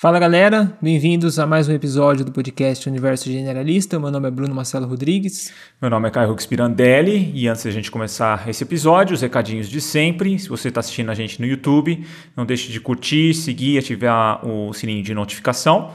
Fala galera, bem-vindos a mais um episódio do podcast Universo Generalista. Meu nome é Bruno Marcelo Rodrigues. Meu nome é Caio Hux Pirandelli e antes da gente começar esse episódio, os recadinhos de sempre. Se você está assistindo a gente no YouTube, não deixe de curtir, seguir, ativar o sininho de notificação.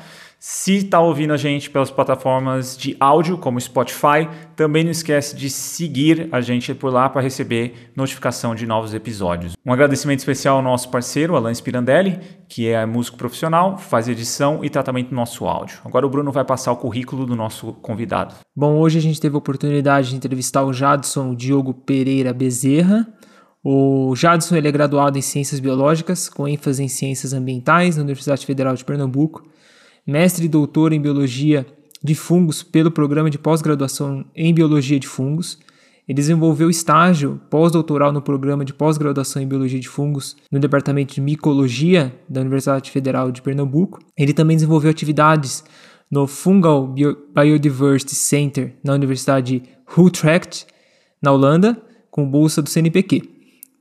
Se está ouvindo a gente pelas plataformas de áudio, como Spotify, também não esquece de seguir a gente por lá para receber notificação de novos episódios. Um agradecimento especial ao nosso parceiro, Alan Spirandelli, que é músico profissional, faz edição e tratamento do nosso áudio. Agora o Bruno vai passar o currículo do nosso convidado. Bom, hoje a gente teve a oportunidade de entrevistar o Jadson Diogo Pereira Bezerra. O Jadson ele é graduado em Ciências Biológicas, com ênfase em Ciências Ambientais na Universidade Federal de Pernambuco mestre e doutor em Biologia de Fungos pelo Programa de Pós-Graduação em Biologia de Fungos. Ele desenvolveu estágio pós-doutoral no Programa de Pós-Graduação em Biologia de Fungos no Departamento de Micologia da Universidade Federal de Pernambuco. Ele também desenvolveu atividades no Fungal Biodiversity Center na Universidade Utrecht, na Holanda, com bolsa do CNPq.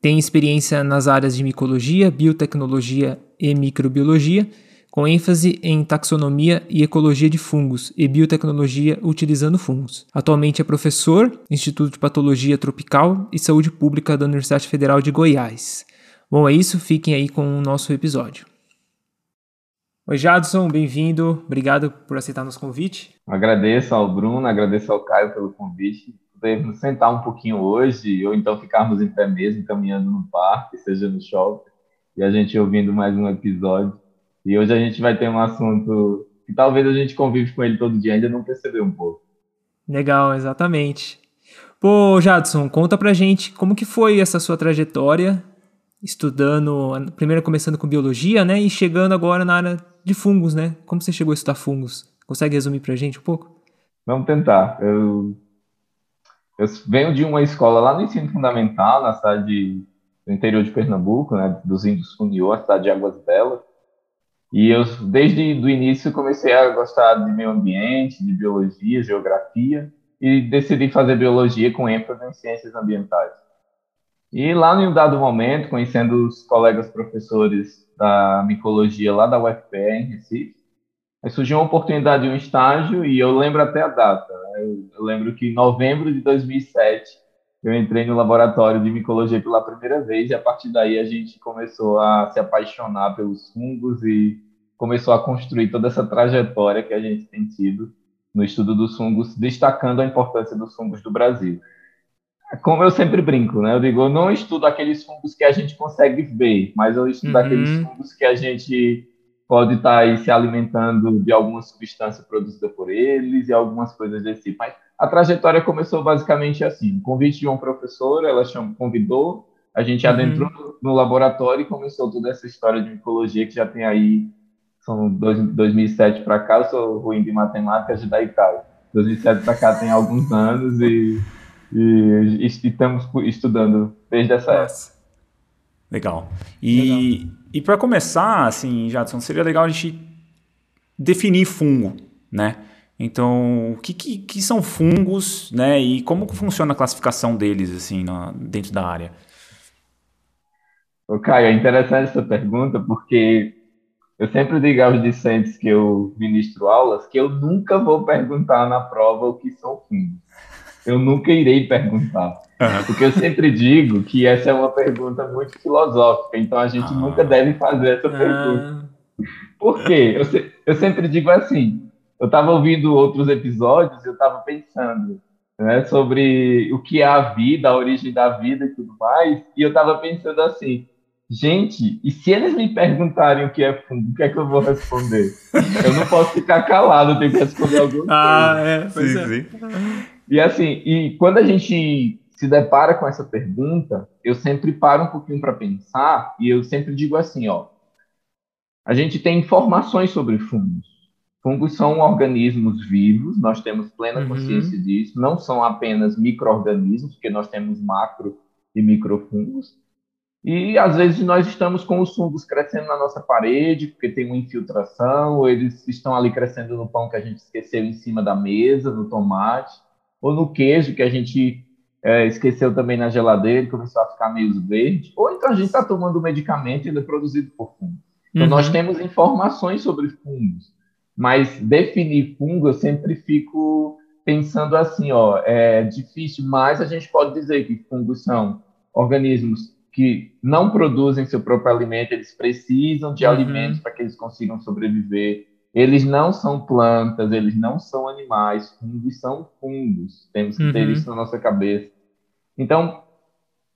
Tem experiência nas áreas de micologia, biotecnologia e microbiologia com ênfase em taxonomia e ecologia de fungos e biotecnologia utilizando fungos. Atualmente é professor, Instituto de Patologia Tropical e Saúde Pública da Universidade Federal de Goiás. Bom, é isso, fiquem aí com o nosso episódio. Oi, Jadson, bem-vindo. Obrigado por aceitar nosso convite. Agradeço ao Bruno, agradeço ao Caio pelo convite. Podemos sentar um pouquinho hoje, ou então ficarmos em pé mesmo, caminhando no parque, seja no shopping, e a gente ouvindo mais um episódio. E hoje a gente vai ter um assunto que talvez a gente convive com ele todo dia ainda não percebeu um pouco. Legal, exatamente. Pô, Jadson, conta pra gente como que foi essa sua trajetória estudando, primeiro começando com biologia, né, e chegando agora na área de fungos, né? Como você chegou a estudar fungos? Consegue resumir pra gente um pouco? Vamos tentar. Eu, eu venho de uma escola lá no ensino fundamental, na cidade do interior de Pernambuco, né, dos Índios Funiô, a cidade de Águas Belas. E eu, desde o início, comecei a gostar de meio ambiente, de biologia, geografia, e decidi fazer biologia com ênfase em ciências ambientais. E lá em um dado momento, conhecendo os colegas professores da micologia lá da UFPE, em Recife, surgiu uma oportunidade de um estágio, e eu lembro até a data. Eu lembro que em novembro de 2007, eu entrei no laboratório de micologia pela primeira vez, e a partir daí a gente começou a se apaixonar pelos fungos e começou a construir toda essa trajetória que a gente tem tido no estudo dos fungos, destacando a importância dos fungos do Brasil. Como eu sempre brinco, né? Eu digo, eu não estudo aqueles fungos que a gente consegue ver, mas eu estudo uhum. aqueles fungos que a gente pode estar aí se alimentando de alguma substância produzida por eles e algumas coisas desse tipo. Mas a trajetória começou basicamente assim: convite de um professor, ela chamou, convidou, a gente uhum. adentrou no laboratório e começou toda essa história de micologia que já tem aí são dois, 2007 para cá, eu sou ruim de matemática, de daí cai. 2007 para cá tem alguns anos e, e, e, estamos estudando desde essa época. Legal. E, legal. e para começar, assim, Jadson, seria legal a gente definir fungo, né? Então, o que, que, que, são fungos, né? E como funciona a classificação deles, assim, na, dentro da área? Ô, Caio, é interessante essa pergunta, porque eu sempre digo aos discentes que eu ministro aulas que eu nunca vou perguntar na prova o que são fungos. Eu nunca irei perguntar. Uhum. Porque eu sempre digo que essa é uma pergunta muito filosófica, então a gente uhum. nunca deve fazer essa pergunta. Uhum. Por quê? Eu, se, eu sempre digo assim, eu estava ouvindo outros episódios e eu estava pensando né, sobre o que é a vida, a origem da vida e tudo mais, e eu estava pensando assim, Gente, e se eles me perguntarem o que é fundo, o que é que eu vou responder? eu não posso ficar calado, eu tenho que responder alguma ah, coisa. Ah, é, pois sim, é. Sim. E assim, e quando a gente se depara com essa pergunta, eu sempre paro um pouquinho para pensar e eu sempre digo assim, ó, a gente tem informações sobre fungos. Fungos são organismos vivos, nós temos plena uhum. consciência disso, não são apenas micro-organismos, porque nós temos macro e microfungos. E às vezes nós estamos com os fungos crescendo na nossa parede, porque tem uma infiltração, ou eles estão ali crescendo no pão que a gente esqueceu em cima da mesa, no tomate, ou no queijo que a gente é, esqueceu também na geladeira e começou a ficar meio verde, ou então a gente está tomando um medicamento e ele é produzido por fungo. Então, uhum. nós temos informações sobre fungos, mas definir fungo eu sempre fico pensando assim, ó, é difícil, mas a gente pode dizer que fungos são organismos que não produzem seu próprio alimento, eles precisam de uhum. alimentos para que eles consigam sobreviver. Eles não são plantas, eles não são animais, fungos são fungos. Temos que ter uhum. isso na nossa cabeça. Então,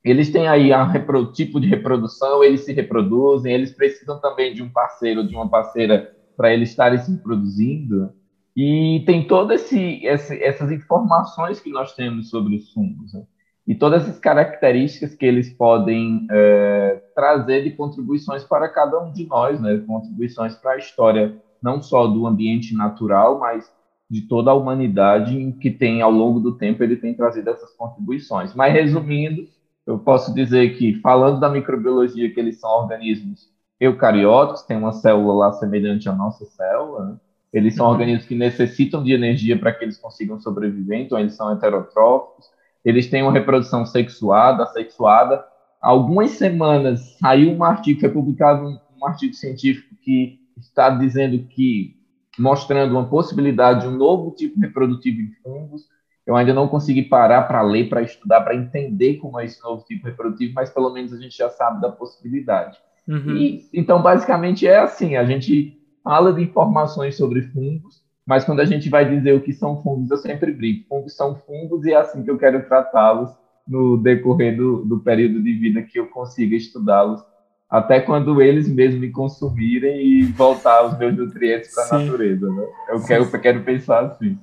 eles têm aí o tipo de reprodução, eles se reproduzem, eles precisam também de um parceiro, de uma parceira para eles estarem se reproduzindo. E tem todas essas informações que nós temos sobre os fungos. Né? E todas as características que eles podem é, trazer de contribuições para cada um de nós, né? contribuições para a história, não só do ambiente natural, mas de toda a humanidade que tem, ao longo do tempo, ele tem trazido essas contribuições. Mas, resumindo, eu posso dizer que, falando da microbiologia, que eles são organismos eucarióticos, tem uma célula lá semelhante à nossa célula, né? eles são uhum. organismos que necessitam de energia para que eles consigam sobreviver, então eles são heterotróficos, eles têm uma reprodução sexuada, assexuada. Algumas semanas saiu um artigo, foi publicado um, um artigo científico que está dizendo que, mostrando uma possibilidade de um novo tipo reprodutivo em fungos, eu ainda não consegui parar para ler, para estudar, para entender como é esse novo tipo reprodutivo, mas pelo menos a gente já sabe da possibilidade. Uhum. E, então, basicamente, é assim: a gente fala de informações sobre fungos, mas quando a gente vai dizer o que são fungos, eu sempre brinco. Fungos são fungos e é assim que eu quero tratá-los no decorrer do, do período de vida que eu consiga estudá-los, até quando eles mesmos me consumirem e voltar os meus nutrientes para a natureza. Né? Eu, quero, eu quero pensar assim.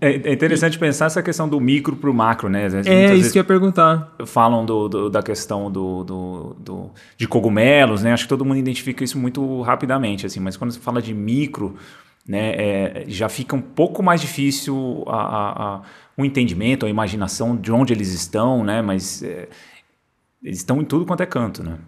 É, é, interessante e... pensar essa questão do micro para o macro, né? Vezes, é isso que eu ia perguntar. Falam do, do, da questão do, do, de cogumelos, né? Acho que todo mundo identifica isso muito rapidamente, assim. Mas quando você fala de micro, né, é, já fica um pouco mais difícil a, a, a, o entendimento, a imaginação de onde eles estão, né? Mas é, eles estão em tudo quanto é canto, né?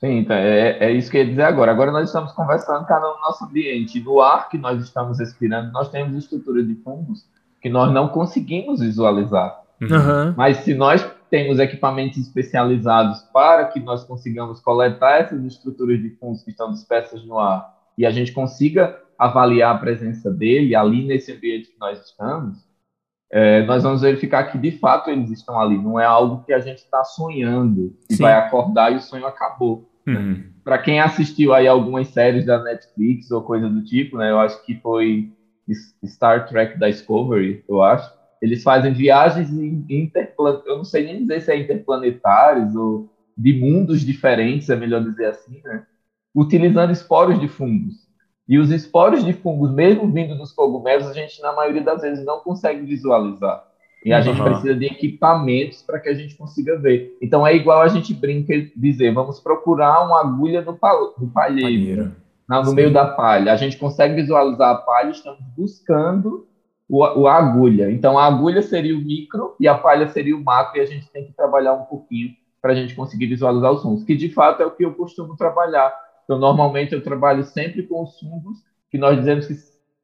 Sim, então, é, é isso que eu ia dizer agora. Agora nós estamos conversando, cara, no nosso ambiente. No ar que nós estamos respirando, nós temos estrutura de fungos que nós não conseguimos visualizar. Uhum. Mas se nós temos equipamentos especializados para que nós consigamos coletar essas estruturas de fungos que estão dispersas no ar e a gente consiga avaliar a presença dele ali nesse ambiente que nós estamos, é, nós vamos verificar que de fato eles estão ali. Não é algo que a gente está sonhando e Sim. vai acordar e o sonho acabou. Uhum. Para quem assistiu aí algumas séries da Netflix ou coisa do tipo, né? Eu acho que foi Star Trek Discovery, eu acho. Eles fazem viagens interplanetárias, eu não sei nem dizer se é interplanetários ou de mundos diferentes, é melhor dizer assim, né? Utilizando esporos de fungos. E os esporos de fungos, mesmo vindo dos cogumelos, a gente, na maioria das vezes, não consegue visualizar. E a uhum. gente precisa de equipamentos para que a gente consiga ver. Então é igual a gente brinca dizer, vamos procurar uma agulha no, pal no palheiro, na, no meio da palha. A gente consegue visualizar a palha, estamos buscando o, o, a agulha. Então a agulha seria o micro e a palha seria o macro, e a gente tem que trabalhar um pouquinho para a gente conseguir visualizar os sons, que de fato é o que eu costumo trabalhar. Então, normalmente eu trabalho sempre com os fungos, que nós dizemos que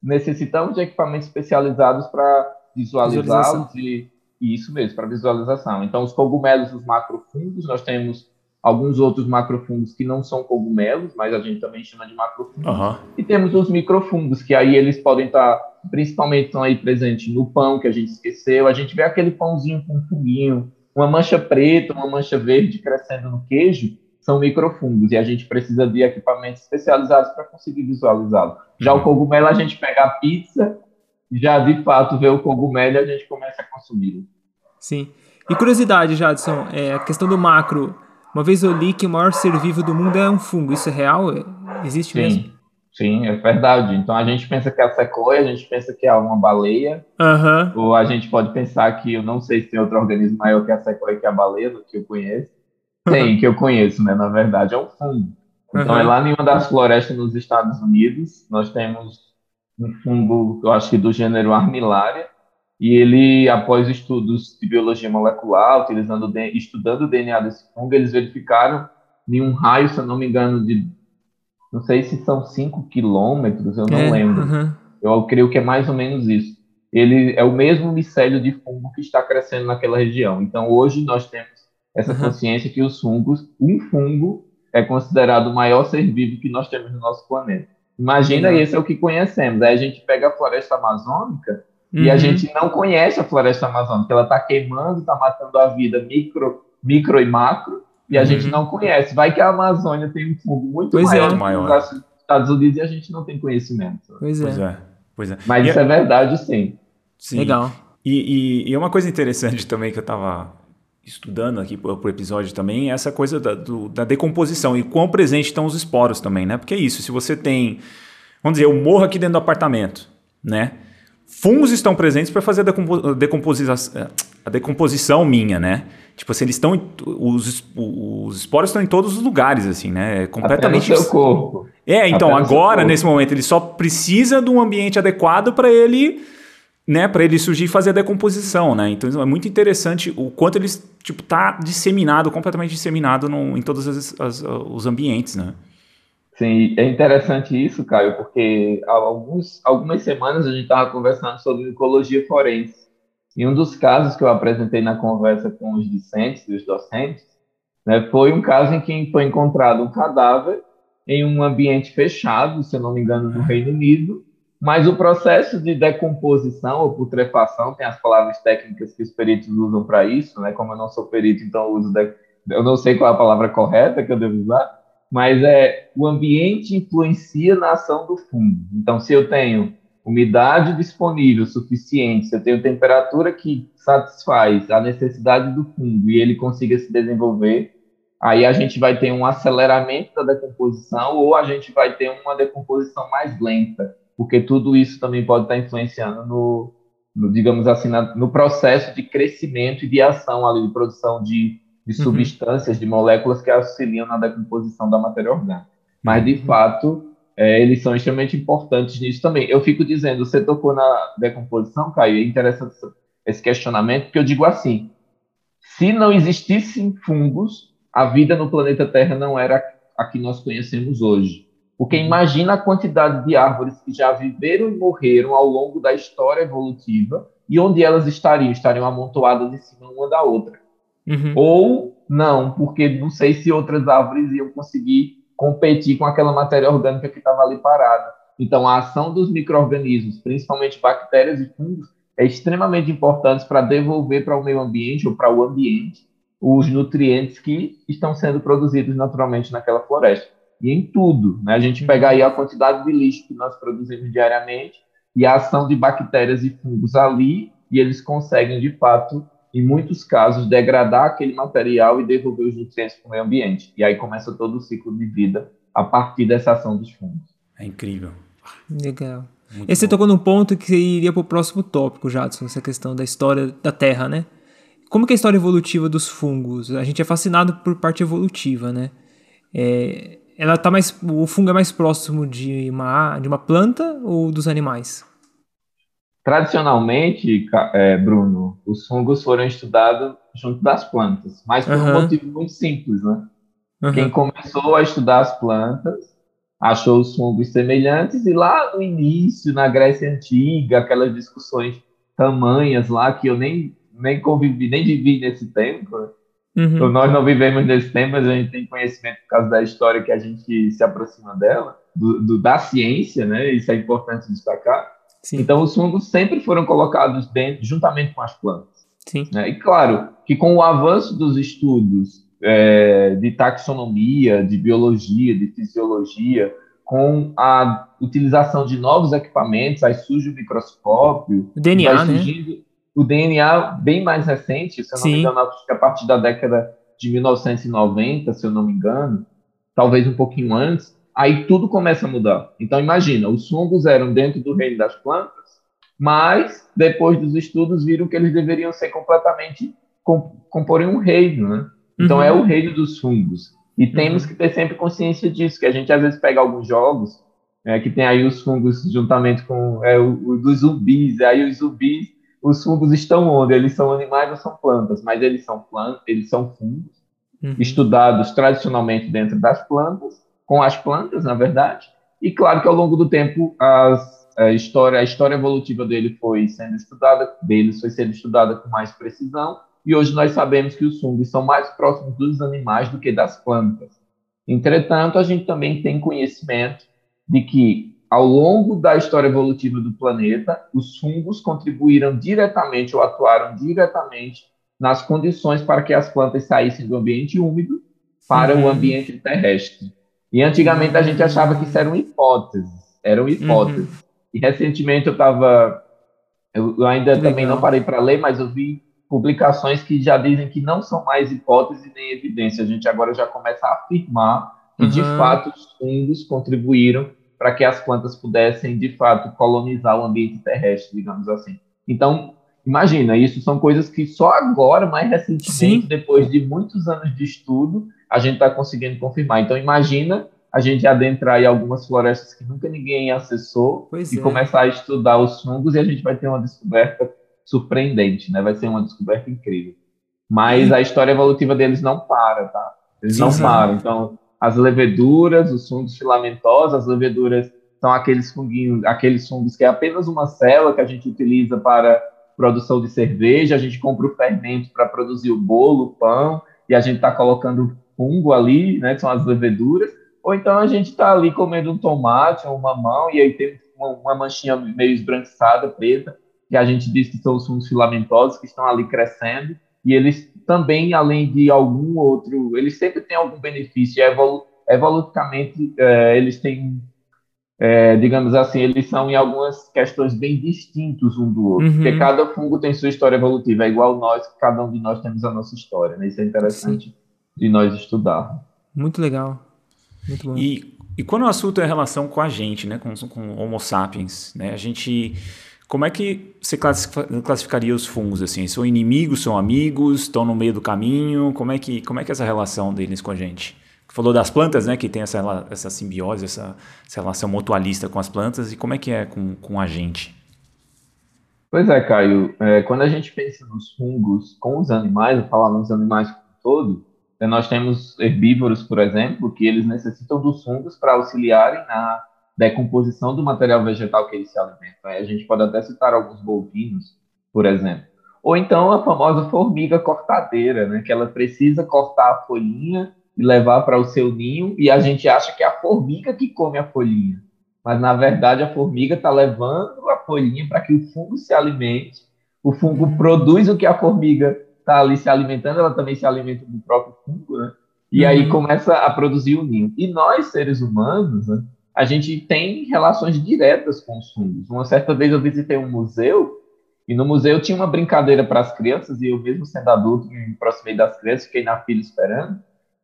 necessitamos de equipamentos especializados para visualizá-los e, e, isso mesmo, para visualização. Então, os cogumelos, os macrofungos, nós temos alguns outros macrofungos que não são cogumelos, mas a gente também chama de macrofungos. Uhum. E temos os microfungos, que aí eles podem estar, principalmente estão aí presentes no pão, que a gente esqueceu. A gente vê aquele pãozinho com funguinho, uma mancha preta, uma mancha verde crescendo no queijo, são microfungos, e a gente precisa de equipamentos especializados para conseguir visualizá-lo. Já uhum. o cogumelo, a gente pega a pizza já de fato vê o cogumelo e a gente começa a consumir. Sim. E curiosidade, Jadson, é, a questão do macro. Uma vez eu li que o maior ser vivo do mundo é um fungo. Isso é real? É, existe sim, mesmo? Sim, é verdade. Então a gente pensa que é a sequoia, a gente pensa que é uma baleia. Uhum. Ou a gente pode pensar que eu não sei se tem outro organismo maior que a sequoia que a baleia, do que eu conheço. Tem, que eu conheço, né? Na verdade, é um fungo. Então uhum. é lá em uma das florestas nos Estados Unidos. Nós temos um fungo, eu acho que do gênero Armillaria, e ele, após estudos de biologia molecular, utilizando, estudando o DNA desse fungo, eles verificaram em um raio, se eu não me engano, de, não sei se são 5 quilômetros, eu não é, lembro, uhum. eu creio que é mais ou menos isso. Ele é o mesmo micélio de fungo que está crescendo naquela região. Então, hoje nós temos essa uhum. consciência que os fungos, um fungo é considerado o maior ser vivo que nós temos no nosso planeta. Imagina, esse é o que conhecemos. Aí a gente pega a floresta amazônica uhum. e a uhum. gente não conhece a floresta amazônica. Ela está queimando, está matando a vida micro, micro e macro, e a uhum. gente não conhece. Vai que a Amazônia tem um fogo muito pois maior, é. maior. nos Estados Unidos e a gente não tem conhecimento. Pois é. Pois é. Pois é. Mas e isso é verdade, sim. sim. Legal. E, e, e, uma coisa interessante também que eu estava estudando aqui por, por, episódio também é essa coisa da, do, da decomposição e quão presente estão os esporos também, né? Porque é isso, se você tem, vamos dizer, eu morro aqui dentro do apartamento, né? Fungos estão presentes para fazer a, decompo decomposição, a decomposição minha, né? Tipo assim, eles estão. Os, os esporos estão em todos os lugares, assim, né? É completamente. Até no seu corpo. É, então, Até agora, nesse momento, ele só precisa de um ambiente adequado para ele né, para ele surgir e fazer a decomposição, né? Então é muito interessante o quanto ele tipo tá disseminado, completamente disseminado no, em todos as, as, os ambientes, né? Sim, é interessante isso, Caio, porque há alguns, algumas semanas a gente estava conversando sobre ecologia forense. E um dos casos que eu apresentei na conversa com os discentes os docentes né, foi um caso em que foi encontrado um cadáver em um ambiente fechado, se eu não me engano, no Reino Unido, mas o processo de decomposição ou putrefação, tem as palavras técnicas que os peritos usam para isso, né? Como eu não sou perito, então eu uso de... eu não sei qual é a palavra correta que eu devo usar, mas é o ambiente influencia na ação do fungo. Então, se eu tenho umidade disponível suficiente, se eu tenho temperatura que satisfaz a necessidade do fungo e ele consiga se desenvolver, aí a gente vai ter um aceleramento da decomposição ou a gente vai ter uma decomposição mais lenta porque tudo isso também pode estar influenciando no, no digamos assim, na, no processo de crescimento e de ação ali, de produção de, de uhum. substâncias, de moléculas que auxiliam na decomposição da matéria orgânica. Mas, de uhum. fato, é, eles são extremamente importantes nisso também. Eu fico dizendo, você tocou na decomposição, Caio, é interessante esse questionamento, porque eu digo assim, se não existissem fungos, a vida no planeta Terra não era a que nós conhecemos hoje. Porque uhum. imagina a quantidade de árvores que já viveram e morreram ao longo da história evolutiva e onde elas estariam? Estariam amontoadas em cima uma da outra. Uhum. Ou não, porque não sei se outras árvores iam conseguir competir com aquela matéria orgânica que estava ali parada. Então, a ação dos micro-organismos, principalmente bactérias e fungos, é extremamente importante para devolver para o meio ambiente ou para o ambiente os nutrientes que estão sendo produzidos naturalmente naquela floresta e em tudo. Né? A gente uhum. pega aí a quantidade de lixo que nós produzimos diariamente e a ação de bactérias e fungos ali, e eles conseguem, de fato, em muitos casos, degradar aquele material e devolver os nutrientes para o meio ambiente. E aí começa todo o ciclo de vida a partir dessa ação dos fungos. É incrível. Legal. Muito e você bom. tocou num ponto que iria para o próximo tópico, Jadson, essa questão da história da Terra, né? Como que é a história evolutiva dos fungos? A gente é fascinado por parte evolutiva, né? É, ela tá mais o fungo é mais próximo de uma de uma planta ou dos animais? Tradicionalmente, é, Bruno, os fungos foram estudados junto das plantas, mas por uhum. um motivo muito simples, né? Uhum. Quem começou a estudar as plantas achou os fungos semelhantes e lá no início, na Grécia antiga, aquelas discussões tamanhas lá que eu nem nem convivi, nem vivi nesse tempo, né? Uhum. Então, nós não vivemos nesse tempo, mas a gente tem conhecimento por causa da história que a gente se aproxima dela, do, do da ciência, né? Isso é importante destacar. Sim. Então, os fungos sempre foram colocados dentro, juntamente com as plantas. Sim. Né? E claro que com o avanço dos estudos é, de taxonomia, de biologia, de fisiologia, com a utilização de novos equipamentos, aí surge o microscópio, DNA, né? surgindo, o DNA bem mais recente, se eu não Sim. me engano, acho que a partir da década de 1990, se eu não me engano, talvez um pouquinho antes, aí tudo começa a mudar. Então imagina, os fungos eram dentro do reino das plantas, mas depois dos estudos viram que eles deveriam ser completamente comporem um reino, né? Então uhum. é o reino dos fungos. E uhum. temos que ter sempre consciência disso, que a gente às vezes pega alguns jogos é, que tem aí os fungos juntamente com é, o, o dos zumbis, aí os zumbis os fungos estão onde? Eles são animais ou são plantas? Mas eles são plantas, eles são fungos uhum. estudados tradicionalmente dentro das plantas, com as plantas, na verdade. E claro que ao longo do tempo as, a história, a história evolutiva dele foi sendo estudada, deles foi sendo estudada com mais precisão. E hoje nós sabemos que os fungos são mais próximos dos animais do que das plantas. Entretanto, a gente também tem conhecimento de que, ao longo da história evolutiva do planeta, os fungos contribuíram diretamente ou atuaram diretamente nas condições para que as plantas saíssem do ambiente úmido para uhum. o ambiente terrestre. E antigamente a gente achava que isso eram hipóteses, eram hipóteses. Uhum. E recentemente eu estava, eu ainda Legal. também não parei para ler, mas eu vi publicações que já dizem que não são mais hipóteses nem evidência. A gente agora já começa a afirmar que, uhum. de fato, os fungos contribuíram para que as plantas pudessem, de fato, colonizar o ambiente terrestre, digamos assim. Então, imagina, isso são coisas que só agora, mais recentemente, Sim. depois de muitos anos de estudo, a gente está conseguindo confirmar. Então, imagina a gente adentrar em algumas florestas que nunca ninguém acessou pois e é. começar a estudar os fungos e a gente vai ter uma descoberta surpreendente, né? Vai ser uma descoberta incrível. Mas a história evolutiva deles não para, tá? Eles sim, não sim. param. Então, as leveduras, os fungos filamentosos, as leveduras são aqueles funguinhos, aqueles fungos que é apenas uma célula que a gente utiliza para produção de cerveja, a gente compra o fermento para produzir o bolo, o pão, e a gente está colocando fungo ali, né, que são as leveduras, ou então a gente está ali comendo um tomate ou um mamão, e aí tem uma, uma manchinha meio esbranquiçada, preta, que a gente diz que são os fungos filamentosos que estão ali crescendo, e eles também, além de algum outro, eles sempre têm algum benefício, evolu evolutivamente é, eles têm, é, digamos assim, eles são em algumas questões bem distintos um do outro, uhum. porque cada fungo tem sua história evolutiva, é igual nós, cada um de nós temos a nossa história, né? isso é interessante Sim. de nós estudar. Muito legal, muito bom. E, e quando o assunto é a relação com a gente, né, com, com Homo sapiens, né, a gente como é que você classificaria os fungos assim? São inimigos, são amigos, estão no meio do caminho? Como é que como é que é essa relação deles com a gente? Falou das plantas, né? Que tem essa, essa simbiose, essa, essa relação mutualista com as plantas. E como é que é com, com a gente? Pois é, Caio. É, quando a gente pensa nos fungos com os animais, vou falar nos animais como um todo, é, nós temos herbívoros, por exemplo, que eles necessitam dos fungos para auxiliarem na decomposição do material vegetal que eles se alimentam. A gente pode até citar alguns bovinos, por exemplo. Ou então a famosa formiga cortadeira, né, que ela precisa cortar a folhinha e levar para o seu ninho, e a gente acha que é a formiga que come a folhinha. Mas, na verdade, a formiga está levando a folhinha para que o fungo se alimente. O fungo produz o que a formiga está ali se alimentando, ela também se alimenta do próprio fungo, né? E uhum. aí começa a produzir o ninho. E nós, seres humanos, né, a gente tem relações diretas com os fungos. Uma certa vez eu visitei um museu e no museu tinha uma brincadeira para as crianças e eu mesmo sendo adulto me aproximei das crianças, fiquei na fila esperando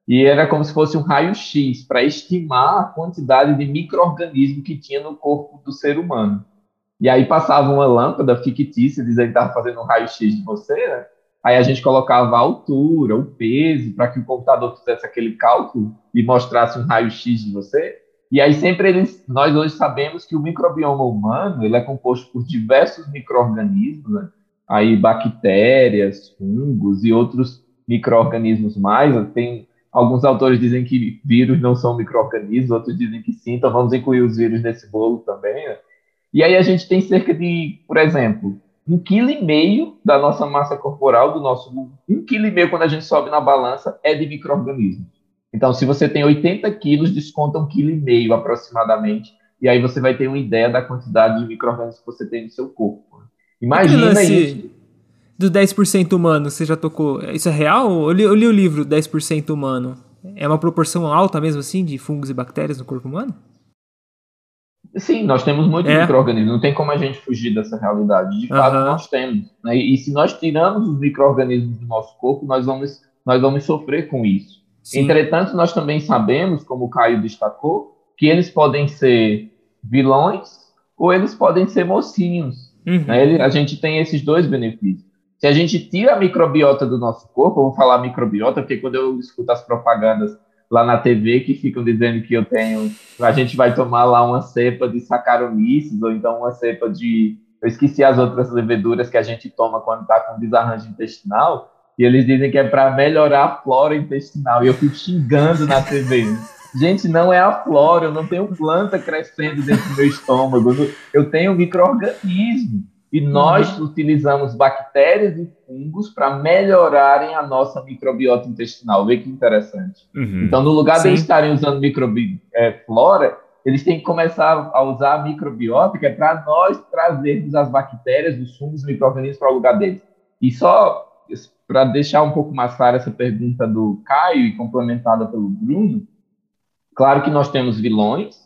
e era como se fosse um raio-x para estimar a quantidade de microorganismo que tinha no corpo do ser humano. E aí passava uma lâmpada fictícia dizendo que estava fazendo um raio-x de você, né? Aí a gente colocava a altura, o peso, para que o computador fizesse aquele cálculo e mostrasse um raio-x de você. E aí sempre eles, nós hoje sabemos que o microbioma humano ele é composto por diversos micro-organismos, né? aí bactérias, fungos e outros micro-organismos mais. Tem alguns autores dizem que vírus não são micro-organismos, outros dizem que sim, então vamos incluir os vírus nesse bolo também. Né? E aí a gente tem cerca de, por exemplo, um quilo e meio da nossa massa corporal, do nosso um quilo e meio quando a gente sobe na balança é de micro-organismos. Então, se você tem 80 quilos, desconta um quilo e meio aproximadamente, e aí você vai ter uma ideia da quantidade de micro-organismos que você tem no seu corpo. Imagina isso. Do 10% humano, você já tocou. Isso é real? Eu li, eu li o livro 10% humano. É uma proporção alta mesmo assim de fungos e bactérias no corpo humano? Sim, nós temos muitos é. micro-organismos, não tem como a gente fugir dessa realidade. De fato, uhum. nós temos. Né? E se nós tiramos os micro-organismos do nosso corpo, nós vamos, nós vamos sofrer com isso. Sim. Entretanto, nós também sabemos, como o Caio destacou, que eles podem ser vilões ou eles podem ser mocinhos. Uhum. Né? Ele, a gente tem esses dois benefícios. Se a gente tira a microbiota do nosso corpo, eu vou falar microbiota, porque quando eu escuto as propagandas lá na TV que ficam dizendo que eu tenho, a gente vai tomar lá uma cepa de Saccharomyces ou então uma cepa de, eu esqueci as outras leveduras que a gente toma quando está com desarranjo intestinal, e eles dizem que é para melhorar a flora intestinal. E eu fico xingando na TV. Gente, não é a flora, eu não tenho planta crescendo dentro do meu estômago, eu tenho micro-organismo. e nós uhum. utilizamos bactérias e fungos para melhorarem a nossa microbiota intestinal. Vê que interessante. Uhum. Então, no lugar Sim. de eles estarem usando é, eles têm que começar a usar a microbiota, que é para nós trazermos as bactérias, os fungos, os micro-organismos para o lugar deles. E só para deixar um pouco mais clara essa pergunta do Caio e complementada pelo Bruno, claro que nós temos vilões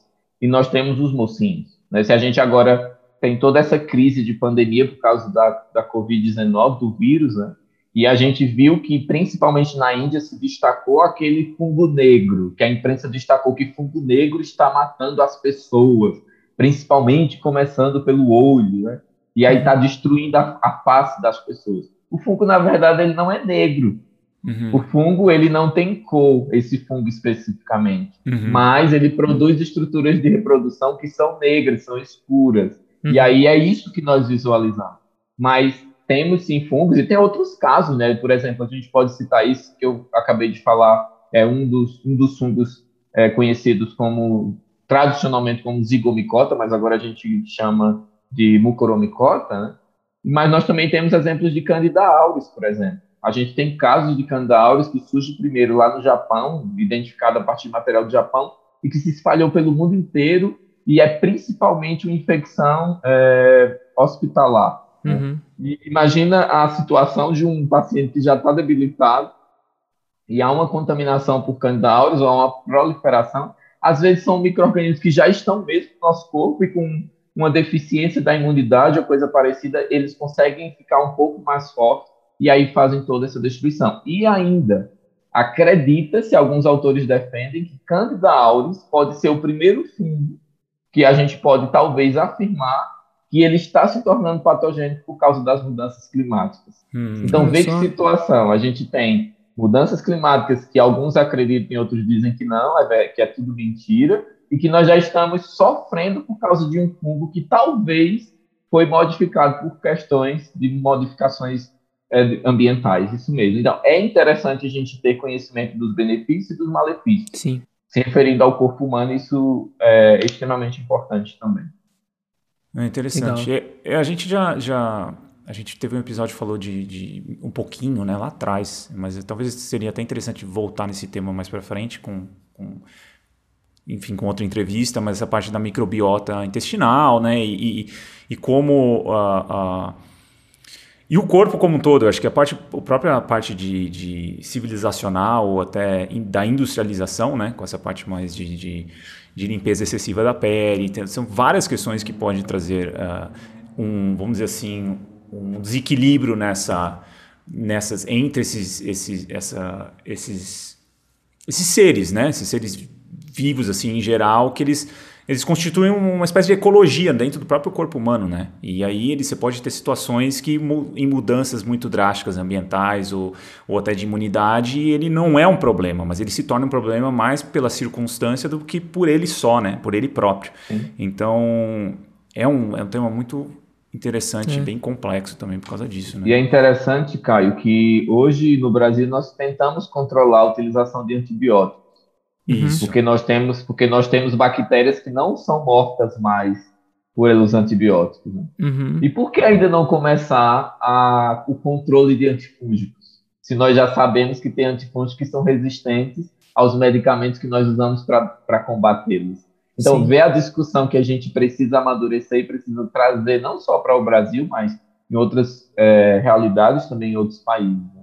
e nós temos os mocinhos. Né? Se a gente agora tem toda essa crise de pandemia por causa da, da Covid-19, do vírus, né? E a gente viu que, principalmente na Índia, se destacou aquele fungo negro, que a imprensa destacou que fungo negro está matando as pessoas, principalmente começando pelo olho, né? E aí está destruindo a, a, face das pessoas. O fungo, na verdade, ele não é negro. Uhum. O fungo, ele não tem cor, esse fungo especificamente. Uhum. Mas ele produz estruturas de reprodução que são negras, são escuras. Uhum. E aí é isso que nós visualizamos. Mas temos sim fungos, e tem outros casos, né? Por exemplo, a gente pode citar isso que eu acabei de falar, é um dos, um dos fungos é, conhecidos como, tradicionalmente como zigomicota, mas agora a gente chama de mucoromicota, né? Mas nós também temos exemplos de Candida auris, por exemplo. A gente tem casos de Candida auris que surge primeiro lá no Japão, identificado a partir de material do Japão, e que se espalhou pelo mundo inteiro e é principalmente uma infecção é, hospitalar. Uhum. Imagina a situação de um paciente que já está debilitado e há uma contaminação por Candida auris ou uma proliferação. Às vezes são micro-organismos que já estão mesmo no nosso corpo e com uma deficiência da imunidade ou coisa parecida, eles conseguem ficar um pouco mais fortes e aí fazem toda essa destruição. E ainda, acredita-se, alguns autores defendem, que Candida auris pode ser o primeiro fungo que a gente pode talvez afirmar que ele está se tornando patogênico por causa das mudanças climáticas. Hum, então, vê que situação. A gente tem mudanças climáticas que alguns acreditam e outros dizem que não, é, que é tudo mentira, e que nós já estamos sofrendo por causa de um fungo que talvez foi modificado por questões de modificações é, ambientais, isso mesmo. Então, é interessante a gente ter conhecimento dos benefícios e dos malefícios. Sim se referindo ao corpo humano, isso é extremamente importante também. É interessante. É, a gente já, já a gente teve um episódio que falou de, de, um pouquinho, né, lá atrás, mas talvez seria até interessante voltar nesse tema mais para frente com, com, enfim, com outra entrevista, mas essa parte da microbiota intestinal, né, e, e, e como a, a e o corpo como um todo, acho que a, parte, a própria parte de, de civilizacional ou até in, da industrialização, né, com essa parte mais de, de, de limpeza excessiva da pele, tem, são várias questões que podem trazer uh, um, vamos dizer assim, um desequilíbrio nessa, nessas entre esses, esses, essa, esses, esses seres, né, esses seres vivos assim em geral, que eles eles constituem uma espécie de ecologia dentro do próprio corpo humano, né? E aí ele, você pode ter situações que em mudanças muito drásticas ambientais ou, ou até de imunidade, ele não é um problema, mas ele se torna um problema mais pela circunstância do que por ele só, né? Por ele próprio. Sim. Então é um, é um tema muito interessante, é. bem complexo também por causa disso. Né? E é interessante, Caio, que hoje no Brasil nós tentamos controlar a utilização de antibióticos. Isso. Porque nós temos, porque nós temos bactérias que não são mortas mais pelos antibióticos. Né? Uhum. E por que ainda não começar a, o controle de antifúngicos? Se nós já sabemos que tem antifúngicos que são resistentes aos medicamentos que nós usamos para combatê-los. Então, Sim. ver a discussão que a gente precisa amadurecer e precisa trazer não só para o Brasil, mas em outras é, realidades também em outros países.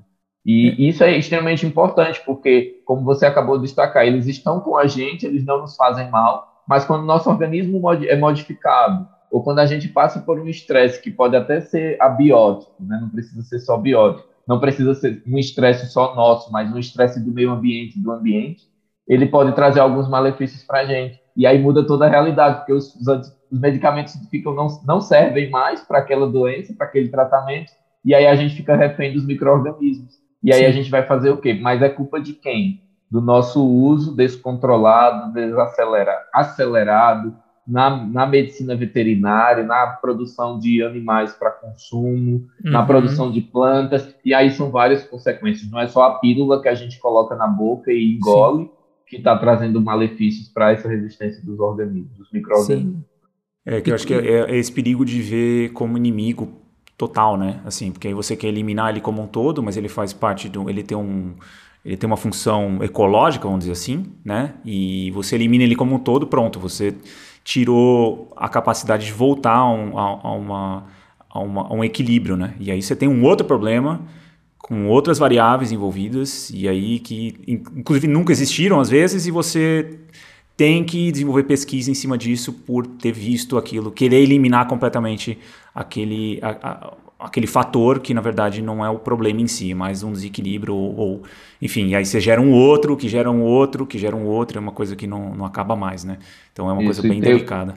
E é. isso é extremamente importante, porque, como você acabou de destacar, eles estão com a gente, eles não nos fazem mal, mas quando o nosso organismo é modificado, ou quando a gente passa por um estresse que pode até ser abiótico, né? não precisa ser só biótico, não precisa ser um estresse só nosso, mas um estresse do meio ambiente, do ambiente, ele pode trazer alguns malefícios para a gente. E aí muda toda a realidade, porque os, os medicamentos ficam, não, não servem mais para aquela doença, para aquele tratamento, e aí a gente fica refém dos micro-organismos. E aí Sim. a gente vai fazer o quê? Mas é culpa de quem? Do nosso uso descontrolado, desacelerado, acelerado na, na medicina veterinária, na produção de animais para consumo, uhum. na produção de plantas, e aí são várias consequências. Não é só a pílula que a gente coloca na boca e engole Sim. que está trazendo malefícios para essa resistência dos organismos, dos micro-organismos. É que eu acho que é, é esse perigo de ver como inimigo total, né? Assim, porque aí você quer eliminar ele como um todo, mas ele faz parte do. Ele tem um. Ele tem uma função ecológica, vamos dizer assim, né? E você elimina ele como um todo, pronto, você tirou a capacidade de voltar a, um, a, a uma, a, uma, um equilíbrio, né? E aí você tem um outro problema com outras variáveis envolvidas e aí que inclusive nunca existiram às vezes e você tem que desenvolver pesquisa em cima disso por ter visto aquilo, querer eliminar completamente aquele, a, a, aquele fator que na verdade não é o problema em si, mas um desequilíbrio ou, ou, enfim, aí você gera um outro, que gera um outro, que gera um outro, é uma coisa que não, não acaba mais, né? Então é uma Isso, coisa bem tem, delicada.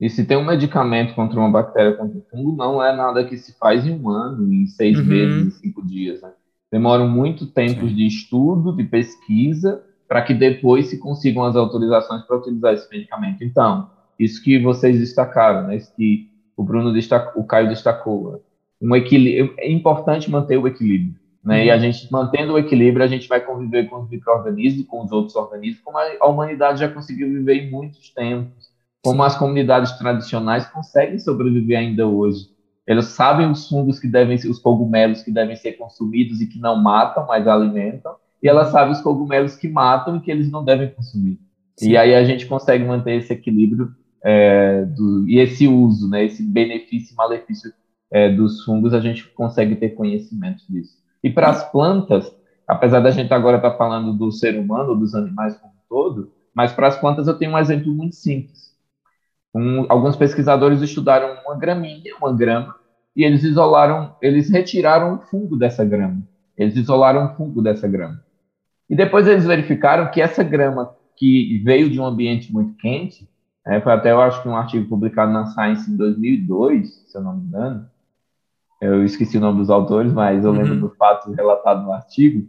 E se tem um medicamento contra uma bactéria, contra um fungo, não é nada que se faz em um ano, em seis uhum. meses, em cinco dias, né? Demoram muito tempo de estudo, de pesquisa, para que depois se consigam as autorizações para utilizar esse medicamento. Então, isso que vocês destacaram, né, isso que o Bruno destacou, o Caio destacou, um equilíbrio, é importante manter o equilíbrio, né? Uhum. E a gente mantendo o equilíbrio, a gente vai conviver com os micro-organismos e com os outros organismos, como a, humanidade já conseguiu viver em muitos tempos, como as comunidades tradicionais conseguem sobreviver ainda hoje. Eles sabem os fungos que devem ser, os cogumelos que devem ser consumidos e que não matam, mas alimentam, e ela sabe os cogumelos que matam e que eles não devem consumir. Sim. E aí a gente consegue manter esse equilíbrio é, do, e esse uso, né, esse benefício e malefício é, dos fungos, a gente consegue ter conhecimento disso. E para as plantas, apesar da gente agora estar tá falando do ser humano, dos animais como um todo, mas para as plantas eu tenho um exemplo muito simples. Um, alguns pesquisadores estudaram uma gramínea, uma grama, e eles isolaram, eles retiraram o fungo dessa grama. Eles isolaram o fungo dessa grama. E depois eles verificaram que essa grama que veio de um ambiente muito quente, é, foi até eu acho que um artigo publicado na Science em 2002, se eu não me engano, eu esqueci o nome dos autores, mas eu uhum. lembro do fato relatado no artigo.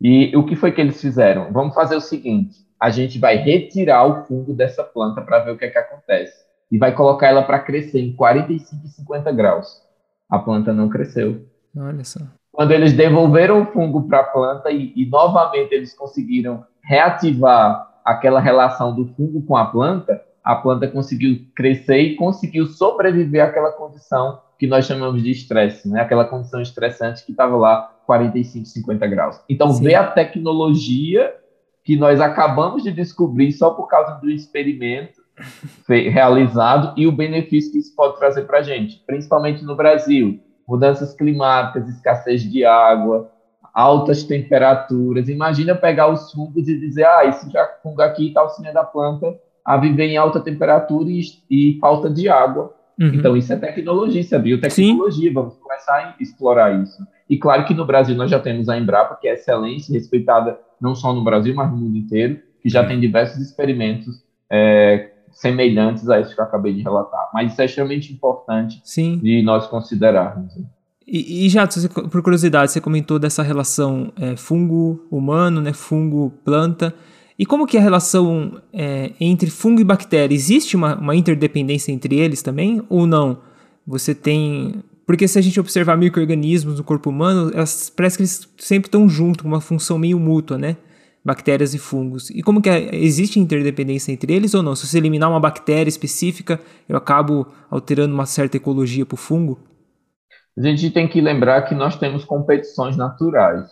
E o que foi que eles fizeram? Vamos fazer o seguinte: a gente vai retirar o fungo dessa planta para ver o que, é que acontece. E vai colocar ela para crescer em 45 e 50 graus. A planta não cresceu. Olha só. Quando eles devolveram o fungo para a planta e, e novamente eles conseguiram reativar aquela relação do fungo com a planta, a planta conseguiu crescer e conseguiu sobreviver àquela condição que nós chamamos de estresse, né? aquela condição estressante que estava lá 45, 50 graus. Então, Sim. ver a tecnologia que nós acabamos de descobrir só por causa do experimento realizado e o benefício que isso pode trazer para a gente, principalmente no Brasil mudanças climáticas, escassez de água, altas temperaturas. Imagina pegar os fungos e dizer, ah, esse já fungo aqui está auxiliando a planta a viver em alta temperatura e, e falta de água. Uhum. Então, isso é tecnologia, isso é biotecnologia. Sim. Vamos começar a explorar isso. E claro que no Brasil nós já temos a Embrapa, que é excelente, respeitada não só no Brasil, mas no mundo inteiro, que já uhum. tem diversos experimentos é, semelhantes a isso que eu acabei de relatar. Mas isso é extremamente importante Sim. de nós considerarmos. E, e já, por curiosidade, você comentou dessa relação é, fungo-humano, né, fungo-planta. E como que é a relação é, entre fungo e bactéria? Existe uma, uma interdependência entre eles também ou não? Você tem... Porque se a gente observar micro-organismos no corpo humano, elas, parece que eles sempre estão juntos, com uma função meio mútua, né? Bactérias e fungos. E como que é? Existe interdependência entre eles ou não? Se você eliminar uma bactéria específica, eu acabo alterando uma certa ecologia para o fungo? A gente tem que lembrar que nós temos competições naturais.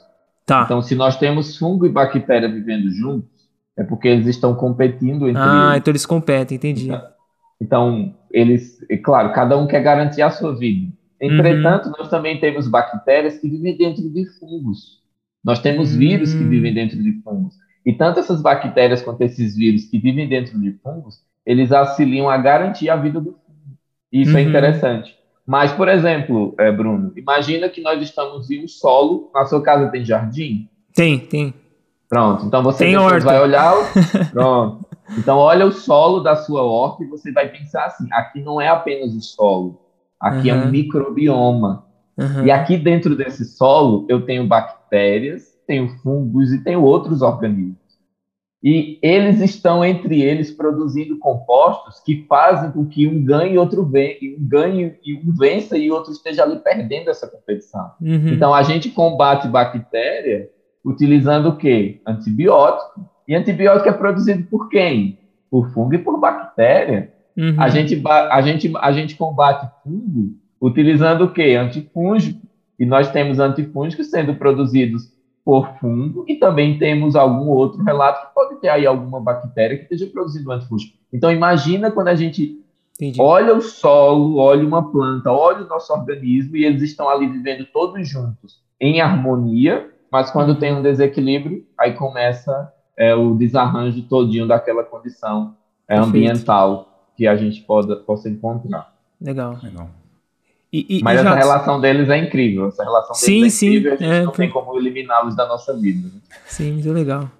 Tá. Então, se nós temos fungo e bactéria vivendo juntos, é porque eles estão competindo entre ah, eles. Ah, então eles competem, entendi. Então, então, eles, é claro, cada um quer garantir a sua vida. Entretanto, uhum. nós também temos bactérias que vivem dentro de fungos. Nós temos vírus que vivem hum. dentro de fungos. E tanto essas bactérias quanto esses vírus que vivem dentro de fungos, eles auxiliam a garantir a vida do fungo. Isso é uhum. é interessante. Mas, por exemplo, é, Bruno, imagina que nós estamos em um solo. Na sua casa tem jardim? Tem, tem. Pronto. Então você vai olhar. O... Pronto. Então olha o solo da sua horta e você vai pensar assim: aqui não é apenas o solo, aqui uhum. é um microbioma. Uhum. E aqui dentro desse solo eu tenho bactérias, tenho fungos e tenho outros organismos. E eles estão entre eles produzindo compostos que fazem com que um ganhe e outro venha, um ganhe e um vença e outro esteja ali perdendo essa competição. Uhum. Então a gente combate bactéria utilizando o quê? Antibiótico. E antibiótico é produzido por quem? Por fungo e por bactéria. Uhum. A, gente, a, gente, a gente combate fungo utilizando o quê? Antifúngico. E nós temos antifúngicos sendo produzidos por fungo e também temos algum outro relato que pode ter aí alguma bactéria que esteja produzindo antifúngico. Então, imagina quando a gente Entendi. olha o solo, olha uma planta, olha o nosso organismo e eles estão ali vivendo todos juntos em harmonia, mas quando tem um desequilíbrio, aí começa é, o desarranjo todinho daquela condição é, ambiental que a gente pode, possa encontrar. Legal. Legal. E, e, Mas e essa já... relação deles é incrível. Essa relação sim, deles é incrível. Sim, a gente é, não tem como eliminá-los da nossa vida. Né? Sim, muito legal.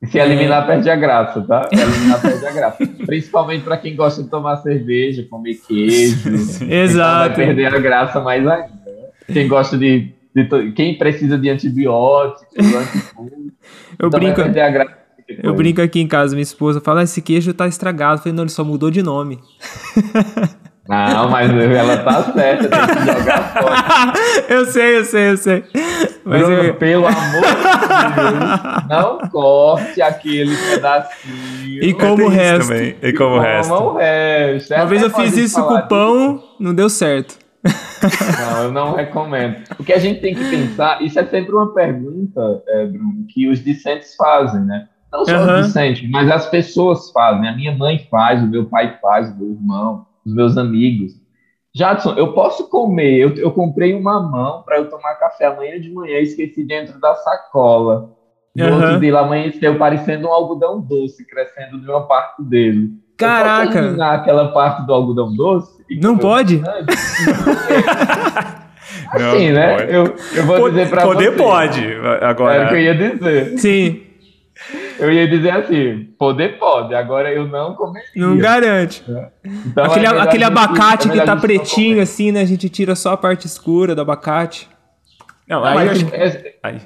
E se eliminar, é... perde a graça, tá? Se eliminar, perde a graça. Principalmente para quem gosta de tomar cerveja, comer queijo. Exato. Então vai perder a graça mais ainda. Né? Quem gosta de, de. Quem precisa de antibióticos, antifúngicos. Eu então brinco. Eu brinco aqui em casa, minha esposa fala: ah, esse queijo tá estragado. Eu falei, não, ele só mudou de nome. Não, mas ela tá certa, tem que jogar fora. eu sei, eu sei, eu sei. Mas Bruno, eu... pelo amor de Deus, não corte aquele pedacinho. E como o resto. Também. E como o resto. o resto. Uma vez eu fiz isso com o pão, disso. não deu certo. Não, eu não recomendo. O que a gente tem que pensar, isso é sempre uma pergunta, é, Bruno, que os discentes fazem, né? Não só uhum. os discentes, mas as pessoas fazem. A minha mãe faz, o meu pai faz, o meu irmão os meus amigos. Jadson, eu posso comer, eu, eu comprei uma mão para eu tomar café amanhã de manhã, esqueci dentro da sacola. No uhum. outro dia, amanheceu parecendo um algodão doce crescendo de uma parte dele. Caraca! Eu posso aquela parte do algodão doce? Não pode? assim, né? Eu, eu vou pode, dizer para você. Poder pode, agora. É o que eu ia dizer. Sim. Eu ia dizer assim, poder pode, agora eu não comeria. Não garante. É. Então, aquele, é aquele abacate é que tá pretinho assim, né? A gente tira só a parte escura do abacate. Não, aí, Mas, é, aí.